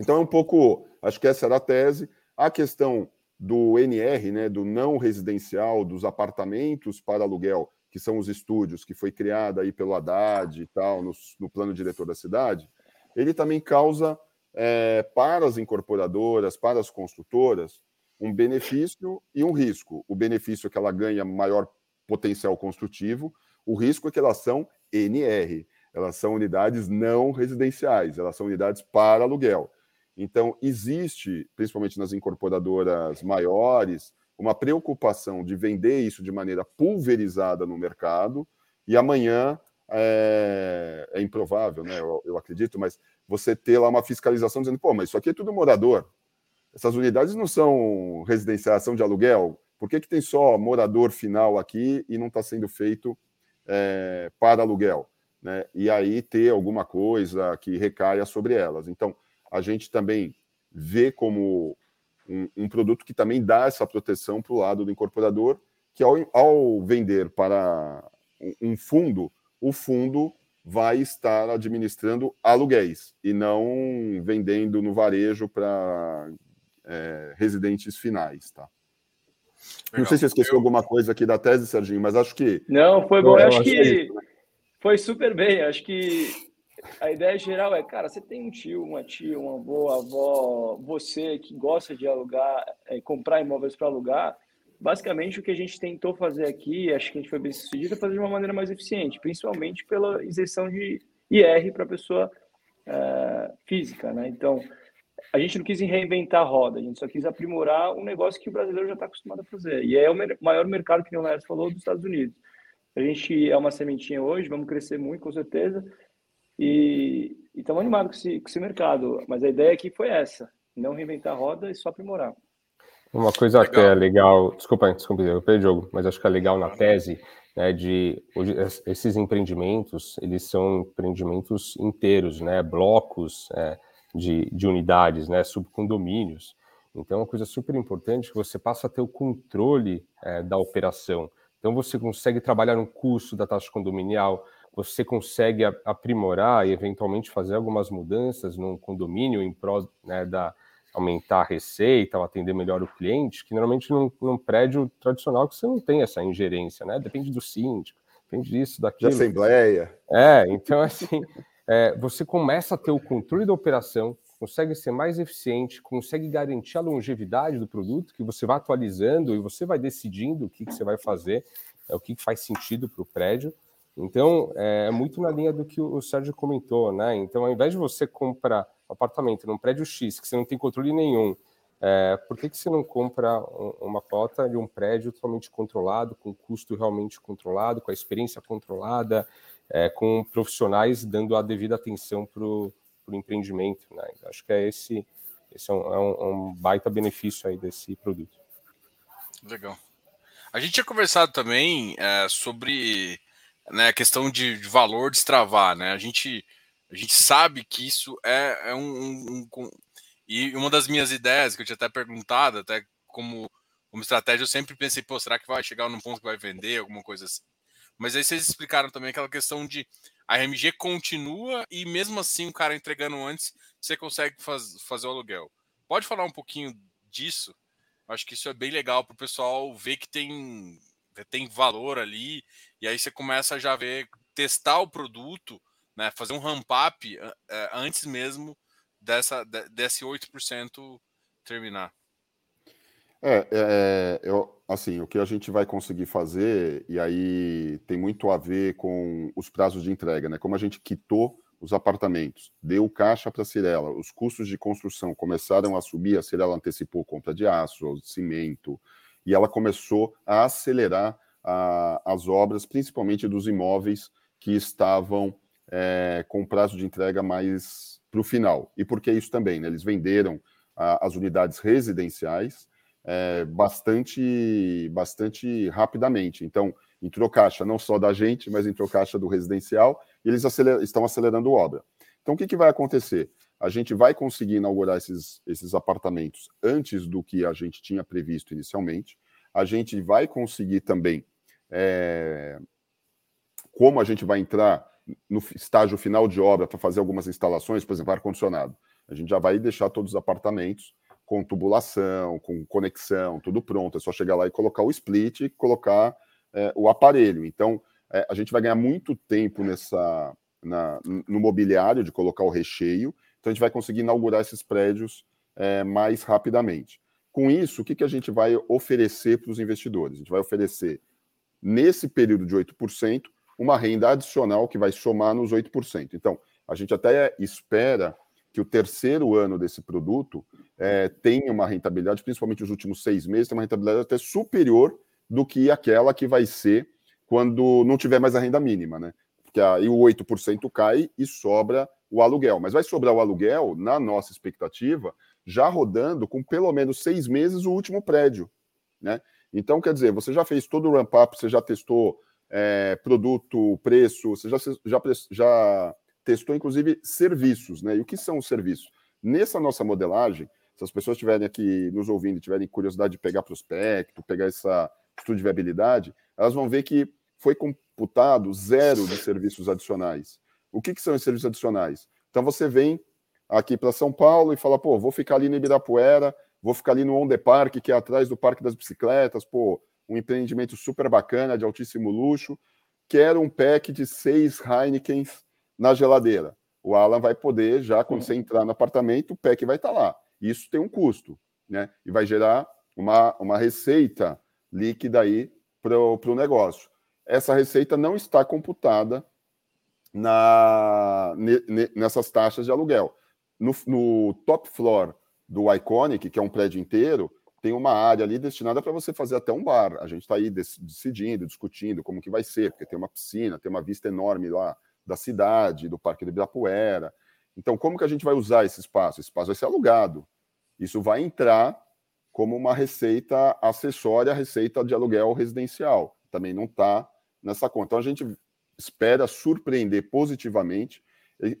Então, é um pouco, acho que essa era a tese. A questão do NR, né, do não residencial, dos apartamentos para aluguel, que são os estúdios, que foi criada aí pelo Haddad e tal, no, no plano diretor da cidade, ele também causa é, para as incorporadoras, para as construtoras, um benefício e um risco. O benefício é que ela ganha maior potencial construtivo, o risco é que elas são NR, elas são unidades não residenciais, elas são unidades para aluguel. Então, existe, principalmente nas incorporadoras maiores, uma preocupação de vender isso de maneira pulverizada no mercado, e amanhã é, é improvável, né? Eu, eu, acredito, mas você ter lá uma fiscalização dizendo, pô, mas isso aqui é tudo morador. Essas unidades não são residenciação de aluguel. Por que, que tem só morador final aqui e não está sendo feito é, para aluguel? Né? E aí ter alguma coisa que recaia sobre elas. Então, a gente também vê como um, um produto que também dá essa proteção para o lado do incorporador, que ao, ao vender para um fundo, o fundo vai estar administrando aluguéis e não vendendo no varejo para é, residentes finais, tá? Legal. Não sei se eu esqueci eu... alguma coisa aqui da tese, Serginho, mas acho que. Não, foi bom. Eu, eu acho que, que foi super bem. Acho que a ideia geral é, cara, você tem um tio, uma tia, uma avó, avó, você que gosta de alugar, é, comprar imóveis para alugar, basicamente o que a gente tentou fazer aqui, acho que a gente foi bem sucedido, é fazer de uma maneira mais eficiente, principalmente pela isenção de IR para pessoa é, física, né? Então, a gente não quis reinventar a roda, a gente só quis aprimorar um negócio que o brasileiro já está acostumado a fazer. E é o maior mercado, que o Leonardo falou, dos Estados Unidos. A gente é uma sementinha hoje, vamos crescer muito, com certeza, e estamos animados com esse, com esse mercado. Mas a ideia aqui foi essa: não reinventar a roda e só aprimorar. Uma coisa legal. que é legal, desculpa, desculpa, eu perdi o jogo, mas acho que é legal na tese, né, de hoje, esses empreendimentos, eles são empreendimentos inteiros, né, blocos é, de, de unidades, né, subcondomínios. Então, é uma coisa super importante que você passa a ter o controle é, da operação. Então, você consegue trabalhar no custo da taxa condominial, você consegue aprimorar e eventualmente fazer algumas mudanças num condomínio em prol né, da aumentar a receita ou atender melhor o cliente, que normalmente num, num, prédio tradicional que você não tem essa ingerência, né? Depende do síndico, depende disso, daquilo. De assembleia. É, então assim, é, você começa a ter o controle da operação, consegue ser mais eficiente, consegue garantir a longevidade do produto, que você vai atualizando e você vai decidindo o que, que você vai fazer, é, o que, que faz sentido para o prédio. Então, é, é muito na linha do que o Sérgio comentou, né? Então, ao invés de você comprar um apartamento num prédio X, que você não tem controle nenhum, é, por que, que você não compra uma cota de um prédio totalmente controlado, com custo realmente controlado, com a experiência controlada, é, com profissionais dando a devida atenção para o empreendimento, né? Então, acho que é esse, esse é um, é um, um baita benefício aí desse produto. Legal. A gente tinha conversado também é, sobre né, a questão de, de, valor destravar, né? A gente, a gente sabe que isso é, é um, um, um, E uma das minhas ideias, que eu tinha até perguntado, até como, como estratégia, eu sempre pensei, pô, será que vai chegar num ponto que vai vender, alguma coisa assim? Mas aí vocês explicaram também aquela questão de a RMG continua e mesmo assim o cara entregando antes, você consegue faz, fazer o aluguel. Pode falar um pouquinho disso? Acho que isso é bem legal para o pessoal ver que tem tem valor ali, e aí você começa a já ver, testar o produto, né, fazer um ramp up é, antes mesmo dessa, desse 8% terminar. É, é, eu, assim, o que a gente vai conseguir fazer, e aí tem muito a ver com os prazos de entrega, né? Como a gente quitou os apartamentos, deu caixa para a Cirela, os custos de construção começaram a subir, a Cirela antecipou compra de aço, cimento, e ela começou a acelerar a, as obras, principalmente dos imóveis que estavam é, com prazo de entrega mais para o final. E por que isso também? Né? Eles venderam a, as unidades residenciais é, bastante, bastante rapidamente. Então, entrou caixa não só da gente, mas entrou caixa do residencial e eles aceler, estão acelerando obra. Então, o que, que vai acontecer? A gente vai conseguir inaugurar esses, esses apartamentos antes do que a gente tinha previsto inicialmente. A gente vai conseguir também, é, como a gente vai entrar no estágio final de obra para fazer algumas instalações, por exemplo, ar-condicionado. A gente já vai deixar todos os apartamentos com tubulação, com conexão, tudo pronto. É só chegar lá e colocar o split e colocar é, o aparelho. Então, é, a gente vai ganhar muito tempo nessa, na, no mobiliário de colocar o recheio. Então, a gente vai conseguir inaugurar esses prédios é, mais rapidamente. Com isso, o que, que a gente vai oferecer para os investidores? A gente vai oferecer, nesse período de 8%, uma renda adicional que vai somar nos 8%. Então, a gente até espera que o terceiro ano desse produto é, tenha uma rentabilidade, principalmente os últimos seis meses, tem uma rentabilidade até superior do que aquela que vai ser quando não tiver mais a renda mínima, né? Porque aí o 8% cai e sobra o aluguel. Mas vai sobrar o aluguel, na nossa expectativa, já rodando com pelo menos seis meses o último prédio, né? Então, quer dizer, você já fez todo o ramp-up, você já testou é, produto, preço, você já, já, já testou, inclusive, serviços, né? E o que são os serviços? Nessa nossa modelagem, se as pessoas estiverem aqui nos ouvindo e tiverem curiosidade de pegar prospecto, pegar essa estudo de viabilidade, elas vão ver que foi computado zero de serviços adicionais. O que, que são os serviços adicionais? Então você vem aqui para São Paulo e fala, pô, vou ficar ali no Ibirapuera, vou ficar ali no On The Park, que é atrás do Parque das Bicicletas, pô, um empreendimento super bacana, de altíssimo luxo. Quero um pack de seis Heinekens na geladeira. O Alan vai poder, já quando você entrar no apartamento, o pack vai estar lá. Isso tem um custo, né? E vai gerar uma, uma receita líquida aí para o negócio. Essa receita não está computada na, nessas taxas de aluguel. No, no top floor do Iconic, que é um prédio inteiro, tem uma área ali destinada para você fazer até um bar. A gente está aí decidindo, discutindo como que vai ser, porque tem uma piscina, tem uma vista enorme lá da cidade, do Parque do Ibirapuera. Então, como que a gente vai usar esse espaço? Esse espaço vai ser alugado. Isso vai entrar como uma receita acessória à receita de aluguel residencial. Também não está nessa conta. Então, a gente espera surpreender positivamente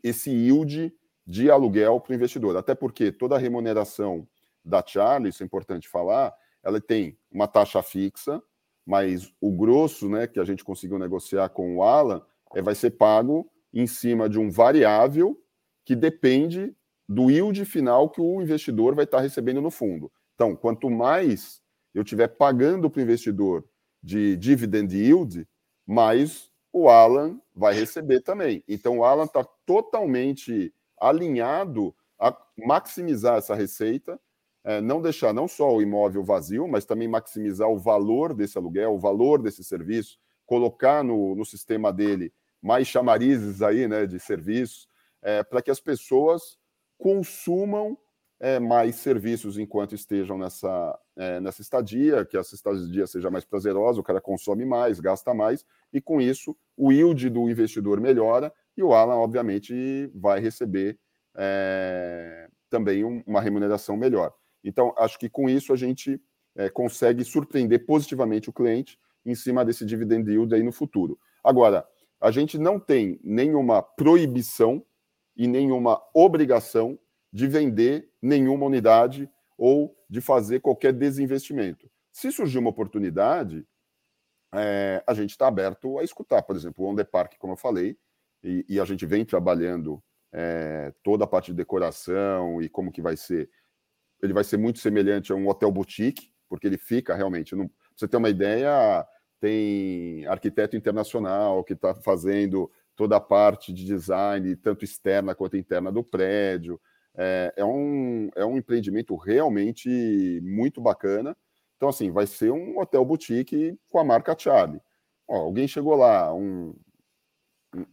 esse yield de aluguel para o investidor. Até porque toda a remuneração da Charlie, isso é importante falar, ela tem uma taxa fixa, mas o grosso, né, que a gente conseguiu negociar com o Alan, é, vai ser pago em cima de um variável que depende do yield final que o investidor vai estar recebendo no fundo. Então, quanto mais eu estiver pagando para o investidor de dividend yield, mais o Alan vai receber também. Então, o Alan está totalmente alinhado a maximizar essa receita é, não deixar não só o imóvel vazio, mas também maximizar o valor desse aluguel, o valor desse serviço, colocar no, no sistema dele mais chamarizes aí, né, de serviços, é, para que as pessoas consumam é, mais serviços enquanto estejam nessa, é, nessa estadia, que essa estadia seja mais prazerosa, o cara consome mais, gasta mais, e com isso o yield do investidor melhora e o Alan, obviamente, vai receber é, também um, uma remuneração melhor. Então, acho que com isso a gente é, consegue surpreender positivamente o cliente em cima desse dividend yield aí no futuro. Agora, a gente não tem nenhuma proibição e nenhuma obrigação de vender nenhuma unidade ou de fazer qualquer desinvestimento. Se surgir uma oportunidade, é, a gente está aberto a escutar. Por exemplo, o On Park, como eu falei, e, e a gente vem trabalhando é, toda a parte de decoração e como que vai ser ele vai ser muito semelhante a um hotel boutique, porque ele fica realmente. Não, pra você ter uma ideia, tem arquiteto internacional que está fazendo toda a parte de design, tanto externa quanto interna do prédio. É, é, um, é um empreendimento realmente muito bacana. Então, assim, vai ser um hotel boutique com a marca Charlie. Ó, alguém chegou lá, um,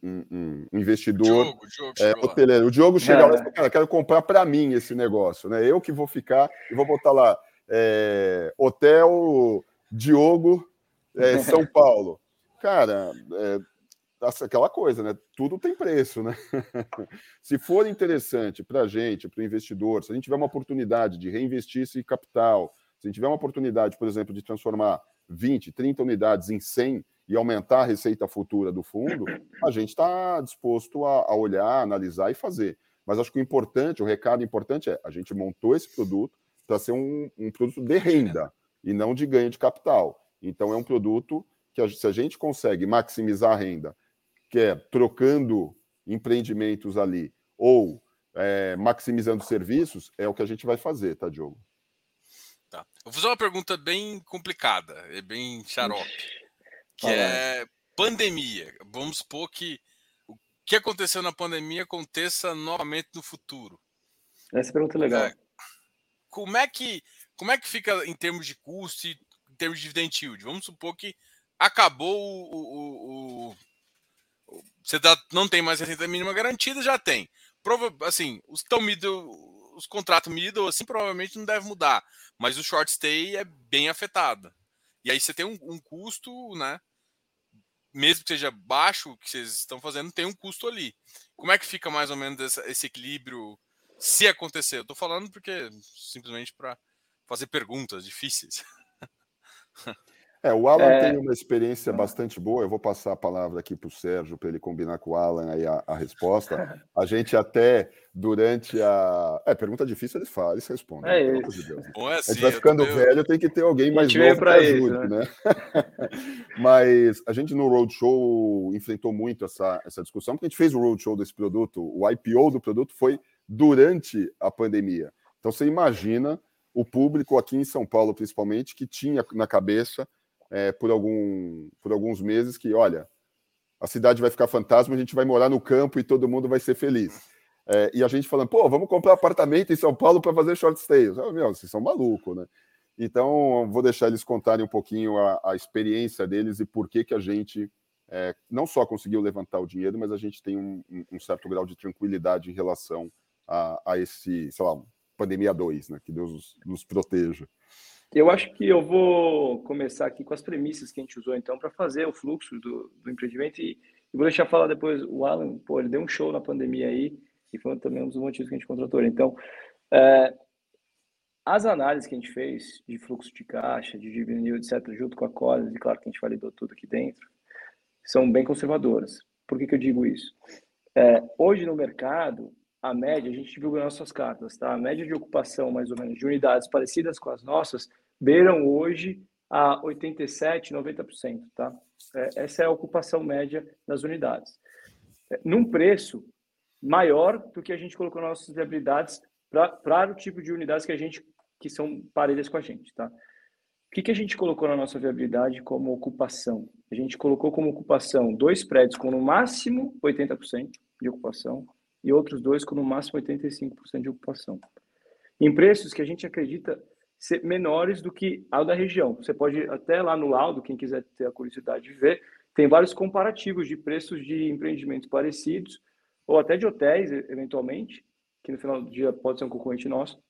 um, um investidor Diogo, Diogo é, hoteleiro. O Diogo chega é. lá e fala, cara, quero comprar para mim esse negócio, né? Eu que vou ficar e vou botar lá é, Hotel Diogo é, São Paulo. Cara, é, aquela coisa, né? Tudo tem preço, né? se for interessante para a gente, para o investidor, se a gente tiver uma oportunidade de reinvestir esse capital, se a gente tiver uma oportunidade, por exemplo, de transformar 20, 30 unidades em 100 e aumentar a receita futura do fundo, a gente está disposto a, a olhar, analisar e fazer. Mas acho que o importante, o recado importante é a gente montou esse produto para ser um, um, produto de renda e não de ganho de capital. Então é um produto que se a gente consegue maximizar a renda, quer é trocando empreendimentos ali ou é, maximizando serviços, é o que a gente vai fazer, tá, Diogo? Tá. vou fazer uma pergunta bem complicada, é bem xarope, que é pandemia. Vamos supor que o que aconteceu na pandemia aconteça novamente no futuro. Essa pergunta é legal. É, como é que como é que fica em termos de custo e em termos de dividend yield? Vamos supor que acabou o, o você dá, não tem mais receita mínima garantida, já tem. Prova, assim, os tão middle, os contratos middle assim provavelmente não deve mudar, mas o short stay é bem afetado. E aí você tem um, um custo, né? Mesmo que seja baixo o que vocês estão fazendo, tem um custo ali. Como é que fica mais ou menos esse, equilíbrio se acontecer. Eu tô falando porque simplesmente para fazer perguntas difíceis. É, o Alan é... tem uma experiência bastante boa. Eu vou passar a palavra aqui para o Sérgio para ele combinar com o Alan aí a, a, resposta. A gente até durante a. É, pergunta difícil, eles falam, eles respondem. É né? isso. De. Bom, é assim, a gente vai ficando eu... velho, tem que ter alguém mais novo para ajude, isso, né? né? Mas a gente no Roadshow enfrentou muito essa, essa discussão, porque a gente fez o Roadshow desse produto, o IPO do produto foi durante a pandemia. Então você imagina o público aqui em São Paulo, principalmente, que tinha na cabeça é, por, algum, por alguns meses que, olha, a cidade vai ficar fantasma, a gente vai morar no campo e todo mundo vai ser feliz. É, e a gente falando, pô, vamos comprar apartamento em São Paulo para fazer short stays. Oh, meu, vocês são malucos, né? Então, vou deixar eles contarem um pouquinho a, a experiência deles e por que, que a gente é, não só conseguiu levantar o dinheiro, mas a gente tem um, um certo grau de tranquilidade em relação a, a esse, sei lá, pandemia 2, né? Que Deus nos, nos proteja. Eu acho que eu vou começar aqui com as premissas que a gente usou, então, para fazer o fluxo do, do empreendimento. E, e, vou deixar falar depois o Alan, pô, ele deu um show na pandemia aí, e foi também um dos motivos que a gente contratou. Então, é, as análises que a gente fez de fluxo de caixa, de dividend etc., junto com a Collins, e claro que a gente validou tudo aqui dentro, são bem conservadoras. Por que, que eu digo isso? É, hoje no mercado, a média, a gente divulga nossas cartas, tá? A média de ocupação, mais ou menos, de unidades parecidas com as nossas, beiram hoje a 87%, 90%, tá? É, essa é a ocupação média das unidades. É, num preço maior do que a gente colocou nas nossas viabilidades para o tipo de unidades que a gente que são parelhas com a gente, tá? O que, que a gente colocou na nossa viabilidade como ocupação? A gente colocou como ocupação dois prédios com no máximo 80% de ocupação, e outros dois com no máximo 85% de ocupação. Em preços que a gente acredita menores do que a da região. Você pode até lá no laudo, quem quiser ter a curiosidade de ver, tem vários comparativos de preços de empreendimentos parecidos, ou até de hotéis, eventualmente, que no final do dia pode ser um concorrente nosso,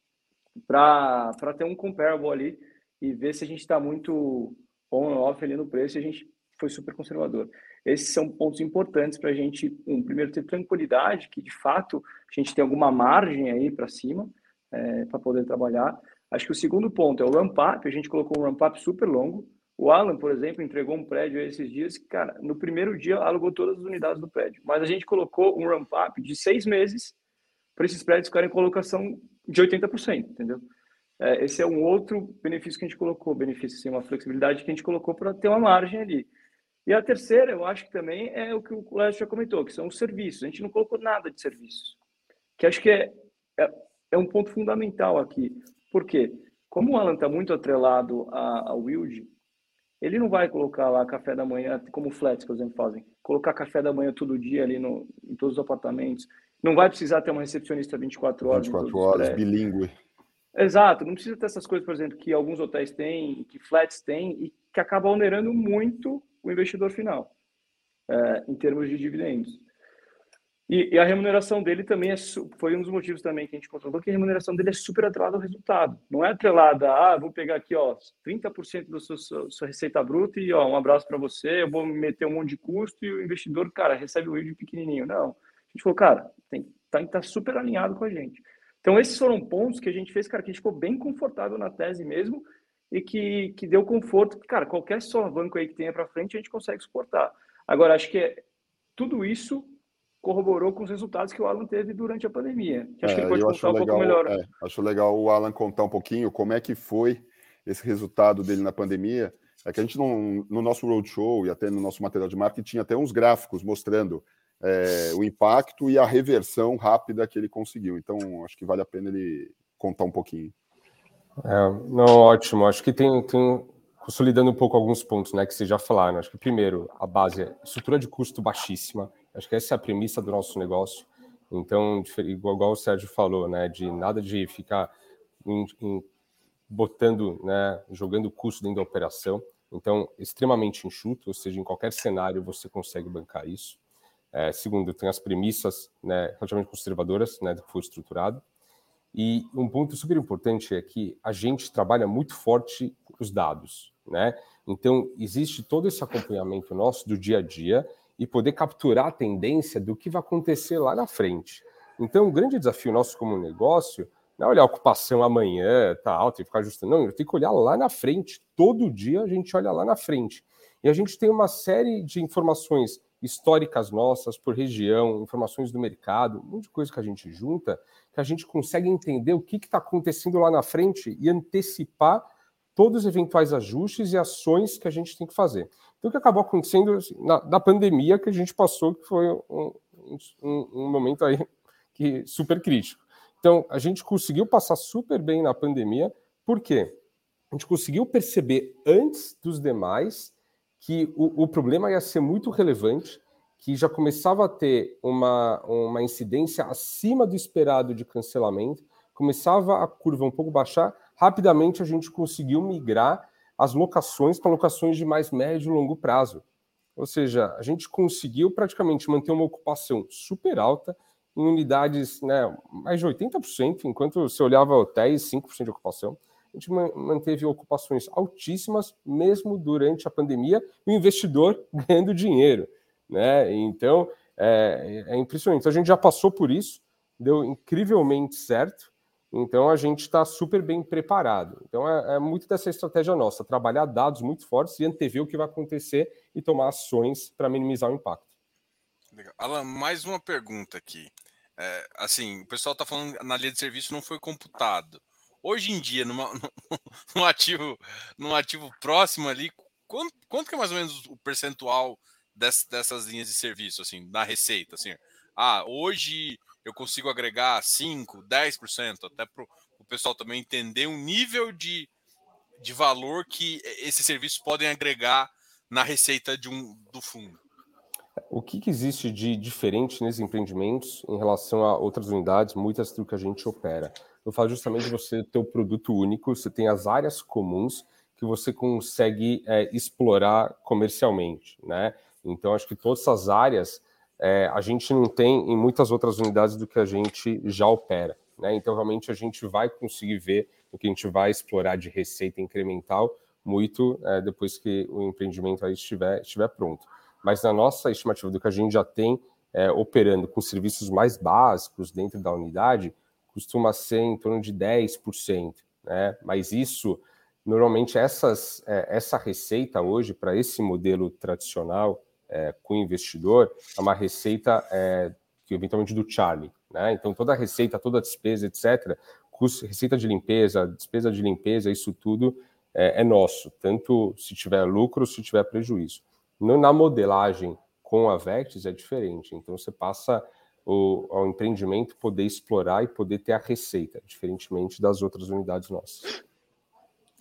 para ter um comparable ali e ver se a gente está muito on off ali no preço e a gente foi super conservador. Esses são pontos importantes para a gente, um, primeiro, ter tranquilidade, que de fato a gente tem alguma margem aí para cima é, para poder trabalhar. Acho que o segundo ponto é o ramp-up, a gente colocou um ramp-up super longo. O Alan, por exemplo, entregou um prédio esses dias que, cara, no primeiro dia alugou todas as unidades do prédio, mas a gente colocou um ramp-up de seis meses para esses prédios ficarem em colocação de 80%, entendeu? É, esse é um outro benefício que a gente colocou, benefício, assim, uma flexibilidade que a gente colocou para ter uma margem ali. E a terceira, eu acho que também é o que o Léo já comentou, que são os serviços. A gente não colocou nada de serviços, que acho que é, é, é um ponto fundamental aqui. Por quê? Como o Alan está muito atrelado ao Wild, ele não vai colocar lá café da manhã, como o Flats, por exemplo, fazem. Colocar café da manhã todo dia ali no, em todos os apartamentos. Não vai precisar ter uma recepcionista 24 horas. 24 horas, bilíngue. Exato, não precisa ter essas coisas, por exemplo, que alguns hotéis têm, que flats têm, e que acaba onerando muito o investidor final. é, em termos de dividendos. E, e, a remuneração dele também é, foi um dos motivos também que a gente contratou, que a remuneração dele é super atrelada ao resultado. Não é atrelada, ah, vou pegar aqui, ó, 30% da sua, sua, receita bruta e, ó, um abraço para você, eu vou meter um monte de custo e o investidor, cara, recebe o yield pequenininho. Não. A gente falou, cara, tem, tá, tá super alinhado com a gente. Então, esses foram pontos que a gente fez, cara, que a gente ficou bem confortável na tese mesmo e que, que deu conforto. Cara, qualquer banco aí que tenha para frente, a gente consegue suportar. Agora, acho que é, tudo isso corroborou com os resultados que o Alan teve durante a pandemia. Que acho é, que ele pode contar um legal, pouco melhor. É, acho legal o Alan contar um pouquinho como é que foi esse resultado dele na pandemia. É que a gente, não, no nosso roadshow e até no nosso material de marketing, tinha até uns gráficos mostrando é, o impacto e a reversão rápida que ele conseguiu. Então, acho que vale a pena ele contar um pouquinho. É, não, ótimo. Acho que tem, tem consolidando um pouco alguns pontos né, que vocês já falaram. Acho que, primeiro, a base é estrutura de custo baixíssima. Acho que essa é a premissa do nosso negócio. Então, igual, o Sérgio falou, né, de nada de ficar em, em, botando, né, jogando custo dentro da operação. Então, extremamente enxuto, ou seja, em qualquer cenário você consegue bancar isso. É, segundo, tem as premissas né, relativamente conservadoras né, do que foi estruturado. E um ponto super importante é que a gente trabalha muito forte os dados, né? Então, existe todo esse acompanhamento nosso do dia a dia e poder capturar a tendência do que vai acontecer lá na frente. Então, o grande desafio nosso como negócio não é olhar a ocupação amanhã, tá alta e ficar ajustando. Não, eu tenho que olhar lá na frente. Todo dia a gente olha lá na frente. E a gente tem uma série de informações históricas nossas por região, informações do mercado, um monte de coisa que a gente junta, que a gente consegue entender o que está acontecendo lá na frente e antecipar todos os eventuais ajustes e ações que a gente tem que fazer. Então, o que acabou acontecendo assim, na, na, pandemia que a gente passou, que foi um, um, um momento aí que super crítico. Então, a gente conseguiu passar super bem na pandemia, por quê? A gente conseguiu perceber antes dos demais que o, o problema ia ser muito relevante, que já começava a ter uma, uma incidência acima do esperado de cancelamento, começava a curva um pouco baixar, rapidamente a gente conseguiu migrar as locações para locações de mais médio e longo prazo. Ou seja, a gente conseguiu praticamente manter uma ocupação super alta em unidades, né, mais de 80%, enquanto você olhava hotéis, 5% de ocupação. A gente manteve ocupações altíssimas, mesmo durante a pandemia, o investidor ganhando dinheiro. Né? Então, é, é impressionante. Então, a gente já passou por isso, deu incrivelmente certo, então a gente está super bem preparado. Então é, é, muito dessa estratégia nossa, trabalhar dados muito fortes e antever o que vai acontecer e tomar ações para minimizar o impacto. Legal. Alan, mais uma pergunta aqui. É, assim, o pessoal está falando na linha de serviço não foi computado. Hoje em dia, numa, num, ativo, num ativo próximo ali, quanto, quanto que é mais ou menos o percentual dessas, dessas linhas de serviço, assim, da receita? Assim, ah, hoje eu consigo agregar 5%, 10%, até para o pessoal também entender o nível de, de valor que esses serviços podem agregar na receita de um, do fundo. O que, que, existe de diferente nesses empreendimentos em relação a outras unidades, muitas do que a gente opera? Eu falo justamente de você ter o produto único, você tem as áreas comuns que você consegue é, explorar comercialmente, né? Então, acho que todas essas áreas é, a gente não tem em muitas outras unidades do que a gente já opera. Né? Então, realmente, a gente vai conseguir ver o que a gente vai explorar de receita incremental muito é, depois que o empreendimento aí estiver, estiver pronto. Mas na nossa estimativa do que a gente já tem é, operando com serviços mais básicos dentro da unidade, costuma ser em torno de 10%. Né? Mas isso, normalmente, essas, é, essa receita hoje, para esse modelo tradicional, é, com o investidor é uma receita é, que eventualmente do Charlie. Né? Então, toda a receita, toda a despesa, etc., custo, receita de limpeza, despesa de limpeza, isso tudo é, é nosso, tanto se tiver lucro, se tiver prejuízo. No, na modelagem com a Vectis é diferente, então você passa o, ao empreendimento poder explorar e poder ter a receita, diferentemente das outras unidades nossas.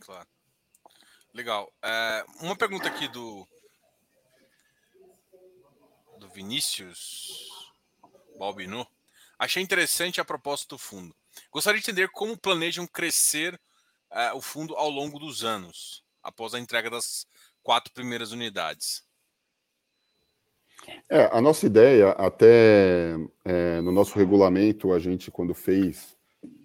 Claro. Legal. É, uma pergunta aqui do, Vinícius Balbinu. Achei interessante a proposta do fundo. Gostaria de entender como planejam crescer uh, o fundo ao longo dos anos, após a entrega das quatro primeiras unidades. É, a nossa ideia, até é, no nosso regulamento, a gente, quando fez,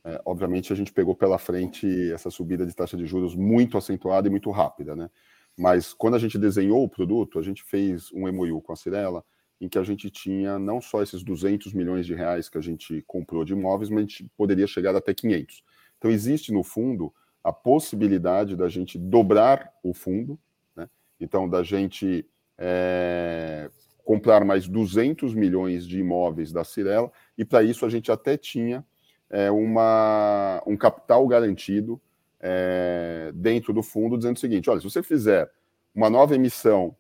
é, obviamente, a gente pegou pela frente essa subida de taxa de juros muito acentuada e muito rápida, né? Mas quando a gente desenhou o produto, a gente fez um MOU com a Cirela, em que a gente tinha não só esses 200 milhões de reais que a gente comprou de imóveis, mas a gente poderia chegar até 500. Então, existe no fundo a possibilidade da gente dobrar o fundo, né? então, da gente é, comprar mais 200 milhões de imóveis da Cirela, e para isso a gente até tinha é, uma, um capital garantido é, dentro do fundo, dizendo o seguinte: olha, se você fizer uma nova emissão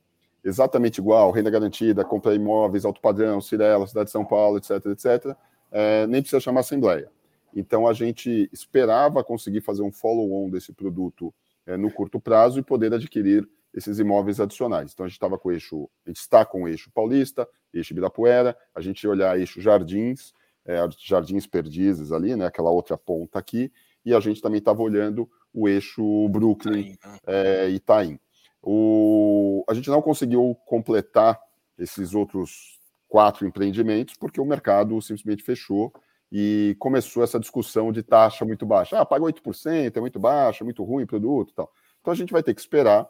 exatamente igual, renda garantida, compra imóveis, alto padrão, Cirela, cidade de São Paulo, etc., etc., é, nem precisa chamar assembleia. Então a gente esperava conseguir fazer um follow-on desse produto é, no curto prazo e poder adquirir esses imóveis adicionais. Então a gente estava com o eixo, a gente está com o eixo Paulista, eixo Ibirapuera, a gente ia olhar eixo Jardins, é, Jardins Perdizes ali, né, aquela outra ponta aqui, e a gente também estava olhando o eixo Brooklyn Itaim. É, Itaim. O, a gente não conseguiu completar esses outros quatro empreendimentos porque o mercado simplesmente fechou e começou essa discussão de taxa muito baixa. Ah, paga 8%, é muito baixo, é muito ruim o produto tal. Então a gente vai ter que esperar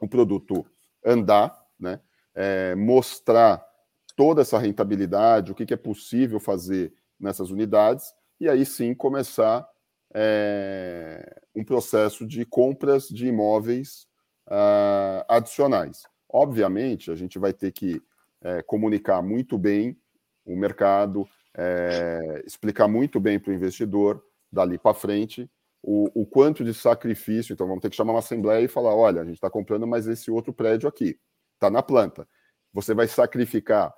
o produto andar, né? É, mostrar toda essa rentabilidade, o que, que, é possível fazer nessas unidades, e aí sim começar é, um processo de compras de imóveis uh, adicionais. Obviamente, a gente vai ter que é, comunicar muito bem o mercado, é, explicar muito bem para o investidor dali para frente o, o, quanto de sacrifício. Então, vamos ter que chamar uma assembleia e falar: olha, a gente está comprando mais esse outro prédio aqui, está na planta. Você vai sacrificar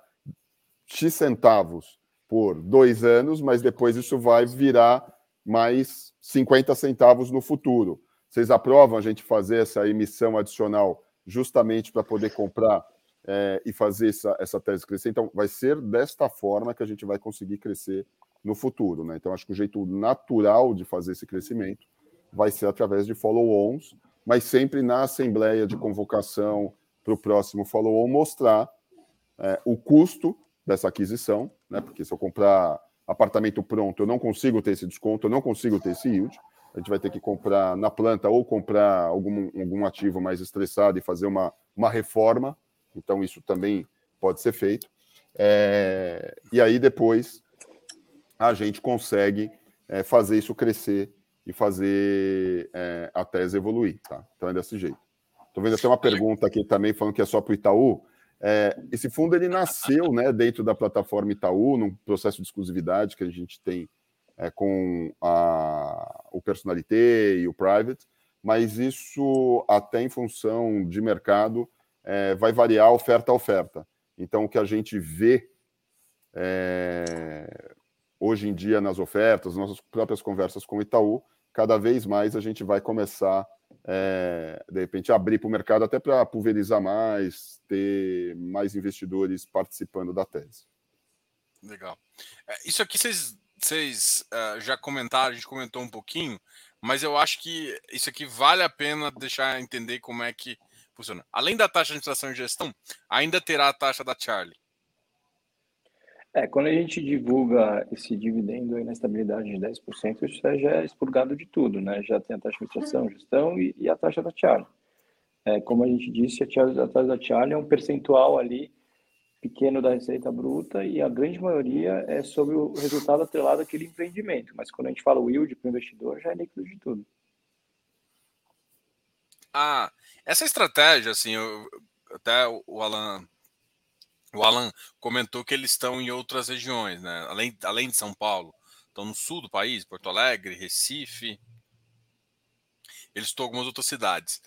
X centavos por dois anos, mas depois isso vai virar mais 50 centavos no futuro. Vocês aprovam a gente fazer essa emissão adicional justamente para poder comprar é, e fazer essa, essa tese crescer? Então, vai ser desta forma que a gente vai conseguir crescer no futuro. Né? Então, acho que o jeito natural de fazer esse crescimento vai ser através de follow-ons, mas sempre na assembleia de convocação para o próximo follow-on mostrar é, o custo dessa aquisição, né? porque se eu comprar apartamento pronto, eu não consigo ter esse desconto, eu não consigo ter esse yield a gente vai ter que comprar na planta ou comprar algum, algum ativo mais estressado e fazer uma, uma reforma. Então, isso também pode ser feito. É, e aí, depois, a gente consegue é, fazer isso crescer e fazer é, a tese evoluir. Tá? Então, é desse jeito. Estou vendo até uma pergunta aqui também, falando que é só para o Itaú. É, esse fundo ele nasceu né, dentro da plataforma Itaú, num processo de exclusividade que a gente tem é, com a, o personalité e o private, mas isso até em função de mercado é, vai variar oferta a oferta. Então, o que a gente vê é, hoje em dia nas ofertas, nossas próprias conversas com o Itaú, cada vez mais a gente vai começar, é, de repente, abrir para o mercado até para pulverizar mais, ter mais investidores participando da tese. Legal. É, isso aqui vocês vocês uh, já comentaram, a gente comentou um pouquinho, mas eu acho que isso aqui vale a pena deixar entender como é que funciona. Além da taxa de administração e gestão, ainda terá a taxa da Charlie. É, quando a gente divulga esse dividendo aí na estabilidade de 10%, isso já é expurgado de tudo, né? Já tem a taxa de administração, gestão e, e a taxa da Charlie. É, como a gente disse, a taxa da Charlie é um percentual ali pequeno da receita bruta e a grande maioria é sobre o resultado atrelado àquele empreendimento. Mas quando a gente fala yield para o investidor, já é líquido de tudo. Ah, essa estratégia, assim, eu, até o Alan, o Alan comentou que eles estão em outras regiões, né? Além, além de São Paulo, estão no sul do país, Porto Alegre, Recife. Eles estão em algumas outras cidades.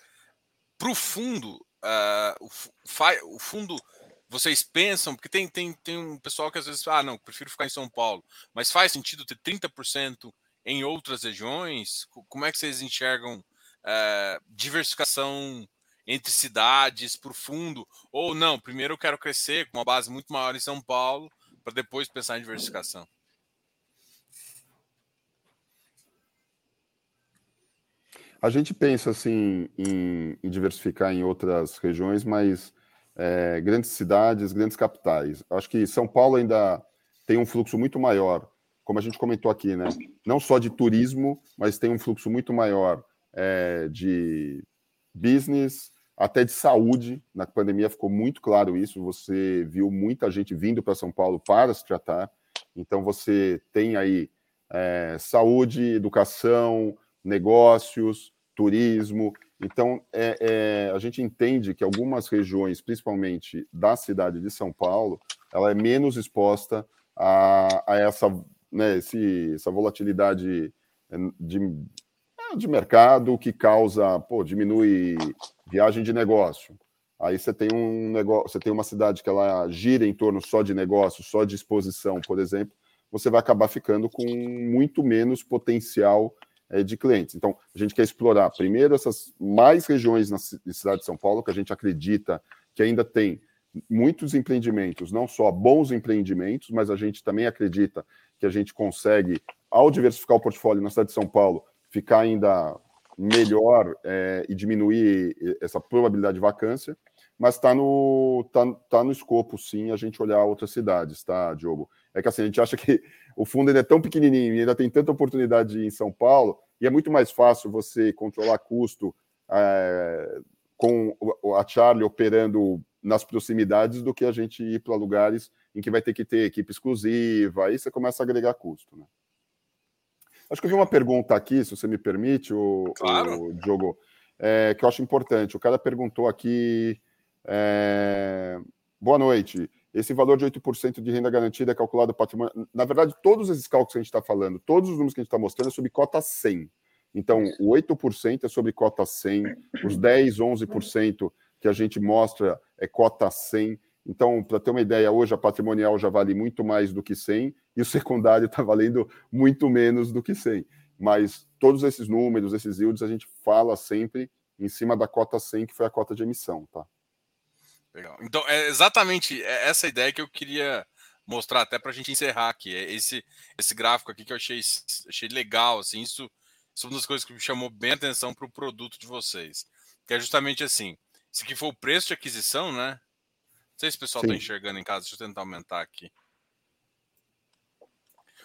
Para o fundo, o, o fundo vocês pensam, porque tem, tem, tem um pessoal que às vezes ah, não, prefiro ficar em São Paulo, mas faz sentido ter 30% em outras regiões? Como é que vocês enxergam é, diversificação entre cidades para o fundo? Ou não, primeiro eu quero crescer com uma base muito maior em São Paulo, para depois pensar em diversificação? A gente pensa assim em, em diversificar em outras regiões, mas é, grandes cidades, grandes capitais. Acho que São Paulo ainda tem um fluxo muito maior, como a gente comentou aqui, né? Não só de turismo, mas tem um fluxo muito maior é, de business, até de saúde. Na pandemia ficou muito claro isso. Você viu muita gente vindo para São Paulo para se tratar. Então você tem aí é, saúde, educação, negócios, turismo. Então é, é, a gente entende que algumas regiões, principalmente da cidade de São Paulo, ela é menos exposta a, a essa, né, esse, essa volatilidade é, de, é, de mercado que causa, pô, diminui viagem de negócio. Aí você tem um negócio, você tem uma cidade que ela gira em torno só de negócio, só de exposição, por exemplo, você vai acabar ficando com muito menos potencial de clientes. Então, a gente quer explorar primeiro essas mais regiões na cidade de São Paulo, que a gente acredita que ainda tem muitos empreendimentos, não só bons empreendimentos, mas a gente também acredita que a gente consegue, ao diversificar o portfólio na cidade de São Paulo, ficar ainda melhor é, e diminuir essa probabilidade de vacância, mas está no, tá, tá no escopo, sim, a gente olhar outras cidades, tá, Diogo? É que assim, a gente acha que o fundo ainda é tão pequenininho e ainda tem tanta oportunidade em São Paulo, e é muito mais fácil você controlar custo é, com a Charlie operando nas proximidades do que a gente ir para lugares em que vai ter que ter equipe exclusiva, aí você começa a agregar custo, né? Acho que eu vi uma pergunta aqui, se você me permite, o, claro. o Diogo, é, que eu acho importante. O cara perguntou aqui. É, boa noite. Esse valor de 8% de renda garantida é calculado patrimônio. Na verdade, todos esses cálculos que a gente está falando, todos os números que a gente está mostrando é sobre cota 100. Então, o 8% é sobre cota 100, os 10, 11% que a gente mostra é cota 100. Então, para ter uma ideia, hoje a patrimonial já vale muito mais do que 100 e o secundário está valendo muito menos do que 100. Mas todos esses números, esses yields, a gente fala sempre em cima da cota 100, que foi a cota de emissão, tá? Legal. Então, é exatamente essa ideia que eu queria mostrar até para a gente encerrar aqui. É esse, esse gráfico aqui que eu achei, achei legal, assim, isso, isso é uma das coisas que me chamou bem a atenção para o produto de vocês. Que é justamente assim, esse aqui foi o preço de aquisição, né? Não sei se o pessoal está enxergando em casa, deixa eu tentar aumentar aqui.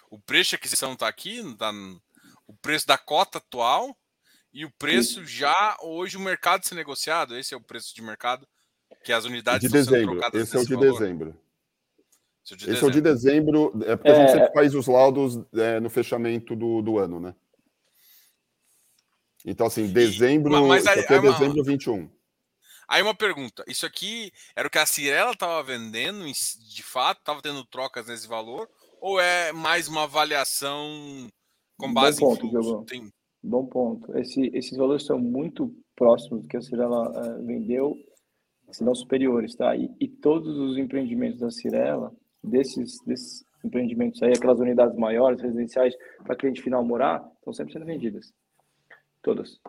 O preço de aquisição está aqui, tá o preço da cota atual e o preço já hoje o mercado ser negociado. Esse é o preço de mercado que as unidades de dezembro. Esse é o de valor. dezembro. Esse, é o de, Esse dezembro. é o de dezembro. É porque é... a gente sempre faz os laudos é, no fechamento do, do ano, né? Então, assim, dezembro. E, mas aí, é uma... dezembro 21. Aí uma pergunta: isso aqui era o que a Cirela estava vendendo, de fato, estava tendo trocas nesse valor, ou é mais uma avaliação com base Bom ponto, em fluxo? Tem... Bom ponto. Esse, esses valores são muito próximos do que a Cirela uh, vendeu se não superiores, tá? E, e, todos os empreendimentos da Cirela, desses, desses empreendimentos aí, aquelas unidades maiores, residenciais, para cliente final morar, estão sempre sendo vendidas. Todas.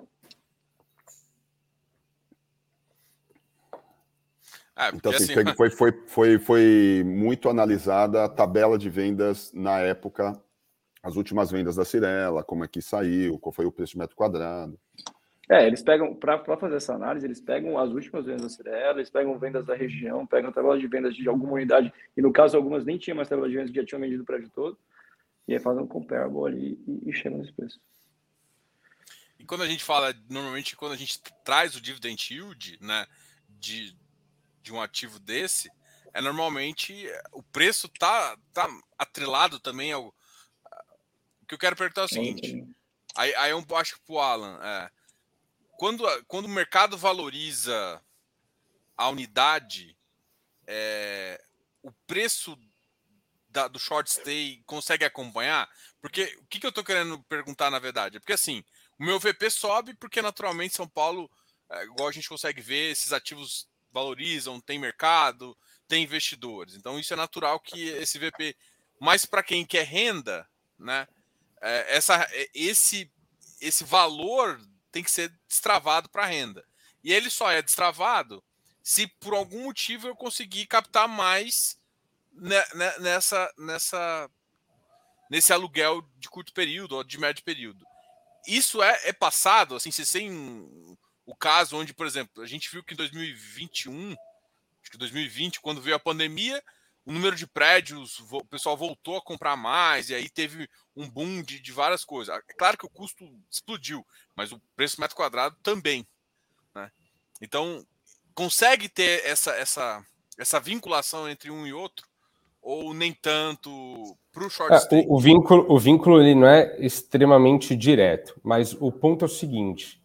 Ah, então, assim, assim... Foi, foi, foi, foi muito analisada a tabela de vendas na época, as últimas vendas da Cirela, como é que saiu, qual foi o preço de metro quadrado. É, eles pegam, para fazer essa análise, eles pegam as últimas vendas da Cirela, eles pegam vendas da região, pegam tabela de vendas de alguma unidade, e no caso algumas nem tinham mais tabela de vendas, já tinham vendido o prédio todo, e aí fazem um comparable ali e, e chegam nesse preço. E quando a gente fala, normalmente quando a gente traz o dividend yield, né, de, de um ativo desse, é normalmente o preço tá, tá atrelado também ao. O que eu quero perguntar é o seguinte. Aí, aí eu acho que pro Alan, é, quando, quando o mercado valoriza a unidade, é, o preço da, do short stay consegue acompanhar? Porque o que, que eu estou querendo perguntar na verdade? É porque assim, o meu VP sobe porque naturalmente São Paulo, é, igual a gente consegue ver, esses ativos valorizam, tem mercado, tem investidores. Então isso é natural que esse VP, mas para quem quer renda, né? É, essa, é, esse, esse valor tem que ser destravado para renda. E ele só é destravado se por algum motivo eu conseguir captar mais nessa, nessa nesse aluguel de curto período ou de médio período. Isso é, é passado, assim, se tem o caso onde, por exemplo, a gente viu que em 2021, acho que 2020, quando veio a pandemia, o número de prédios, o pessoal voltou a comprar mais, e aí teve um boom de, de várias coisas. É claro que o custo explodiu, mas o preço metro quadrado também. Né? Então, consegue ter essa, essa, essa vinculação entre um e outro? Ou nem tanto para o short é, o, o, vínculo, o vínculo ele não é extremamente direto, mas o ponto é o seguinte: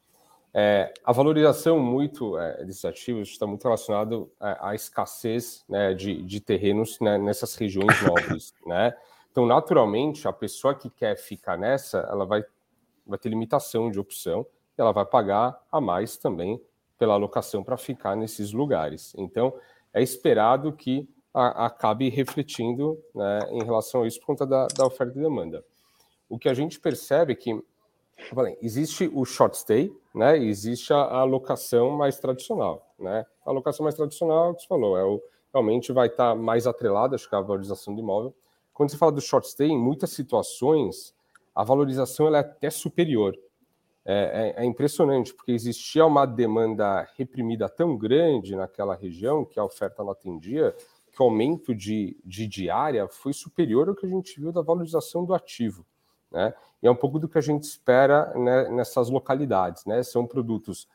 é, a valorização muito é, desses ativos está muito relacionado à, à escassez né, de, de, terrenos né, nessas regiões nobres, né? Então, naturalmente, a pessoa que quer ficar nessa, ela vai, vai ter limitação de opção e ela vai pagar a mais também pela alocação para ficar nesses lugares. Então, é esperado que a, acabe refletindo né, em relação a isso por conta da, da oferta e demanda. O que a gente percebe é que existe o short stay, né? existe a, alocação mais tradicional. Né? A alocação mais tradicional, que você falou, é o, realmente vai estar tá mais atrelada, acho que a valorização do imóvel. Quando você fala do short stay, em muitas situações, a valorização ela é até superior. É, é, é, impressionante, porque existia uma demanda reprimida tão grande naquela região que a oferta não atendia, que o aumento de, de diária foi superior ao que a gente viu da valorização do ativo. Né? E é um pouco do que a gente espera né, nessas localidades. Né? São produtos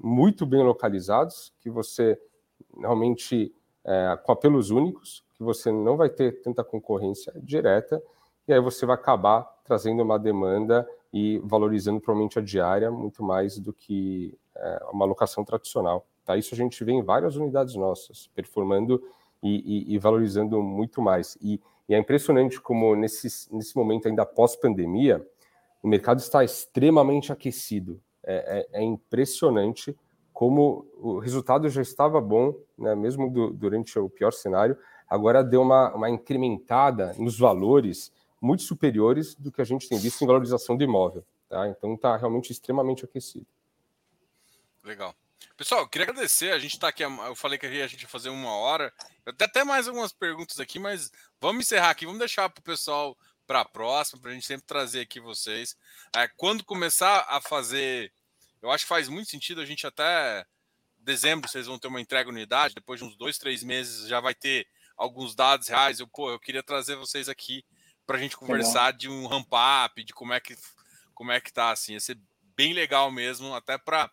muito bem localizados, que você realmente, é, com apelos únicos, que você não vai ter tanta concorrência direta, e aí você vai acabar trazendo uma demanda e valorizando provavelmente a diária muito mais do que é, uma locação tradicional. Tá? Isso a gente vê em várias unidades nossas, performando e, e, e valorizando muito mais. E e é impressionante como, nesse, nesse momento ainda pós-pandemia, o mercado está extremamente aquecido. É, é, é, impressionante como o resultado já estava bom, né, mesmo do, durante o pior cenário, agora deu uma, uma incrementada nos valores muito superiores do que a gente tem visto em valorização do imóvel. Tá? Então está realmente extremamente aquecido. Legal. Pessoal, queria agradecer. A gente está aqui. Eu falei que a gente ia fazer uma hora. Eu tenho até mais algumas perguntas aqui, mas vamos encerrar aqui. Vamos deixar para o pessoal para a próxima, para a gente sempre trazer aqui vocês. É, quando começar a fazer. Eu acho que faz muito sentido a gente até dezembro vocês vão ter uma entrega unidade. Depois de uns dois, três meses já vai ter alguns dados reais. Eu, pô, eu queria trazer vocês aqui para a gente conversar de um ramp up, de como é que como é que tá assim. Ia ser bem legal mesmo, até para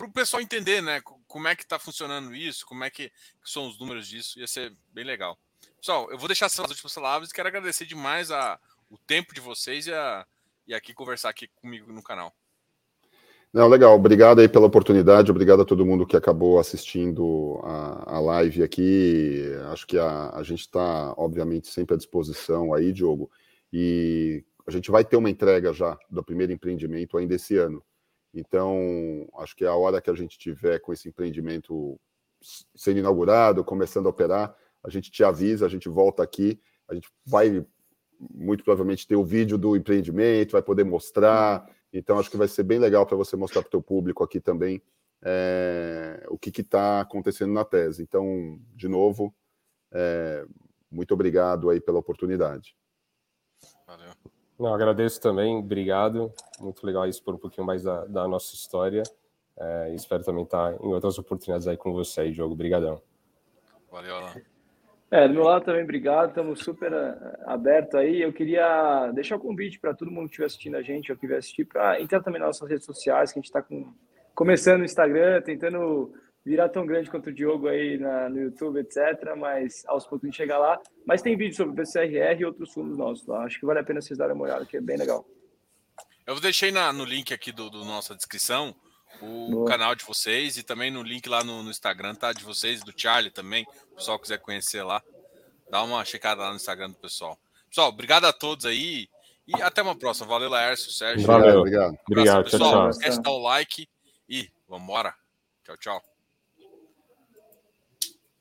para o pessoal entender, né? Como é que está funcionando isso, como é que, são os números disso, ia ser bem legal. Pessoal, eu vou deixar as últimas palavras e quero agradecer demais a, o tempo de vocês e, a, e aqui conversar aqui comigo no canal. Não, legal. Obrigado aí pela oportunidade. Obrigado a todo mundo que acabou assistindo a, a live aqui. Acho que a, a gente está, obviamente, sempre à disposição aí, Diogo. E a gente vai ter uma entrega já do primeiro empreendimento ainda esse ano. Então, acho que a hora que a gente tiver com esse empreendimento sendo inaugurado, começando a operar, a gente te avisa, a gente volta aqui, a gente vai muito provavelmente ter o vídeo do empreendimento, vai poder mostrar. Então, acho que vai ser bem legal para você mostrar para o teu público aqui também é, o que está acontecendo na tese. Então, de novo, é, muito obrigado aí pela oportunidade. Valeu. Não, agradeço também, obrigado. Muito legal expor um pouquinho mais da, da nossa história. É, espero também estar em outras oportunidades aí com você aí, Diogo. Obrigadão. Valeu, Alan. É, do meu lado também, obrigado. Estamos super é, abertos aí. Eu queria deixar o convite para todo mundo que estiver assistindo a gente, ou que estiver assistir, para entrar também nas nossas redes sociais, que a gente está com... começando no Instagram, tentando virar tão grande quanto o Diogo aí na, no YouTube, etc. Mas aos poucos a gente chega lá. Mas tem vídeo sobre o BCRR e outros fundos nossos lá. Acho que vale a pena vocês darem uma olhada, que é bem legal. Eu deixei na, no link aqui do, do nossa descrição o Boa. canal de vocês e também no link lá no, no, Instagram, tá? De vocês, do Charlie também. Se o pessoal quiser conhecer lá, dá uma checada lá no Instagram do pessoal. Pessoal, obrigado a todos aí e até uma próxima. Valeu, Laércio, Sérgio. Valeu, obrigado. Um abraço, obrigado, pessoal. Tchau, tchau. Não esquece de dar o like e vambora. Tchau, tchau.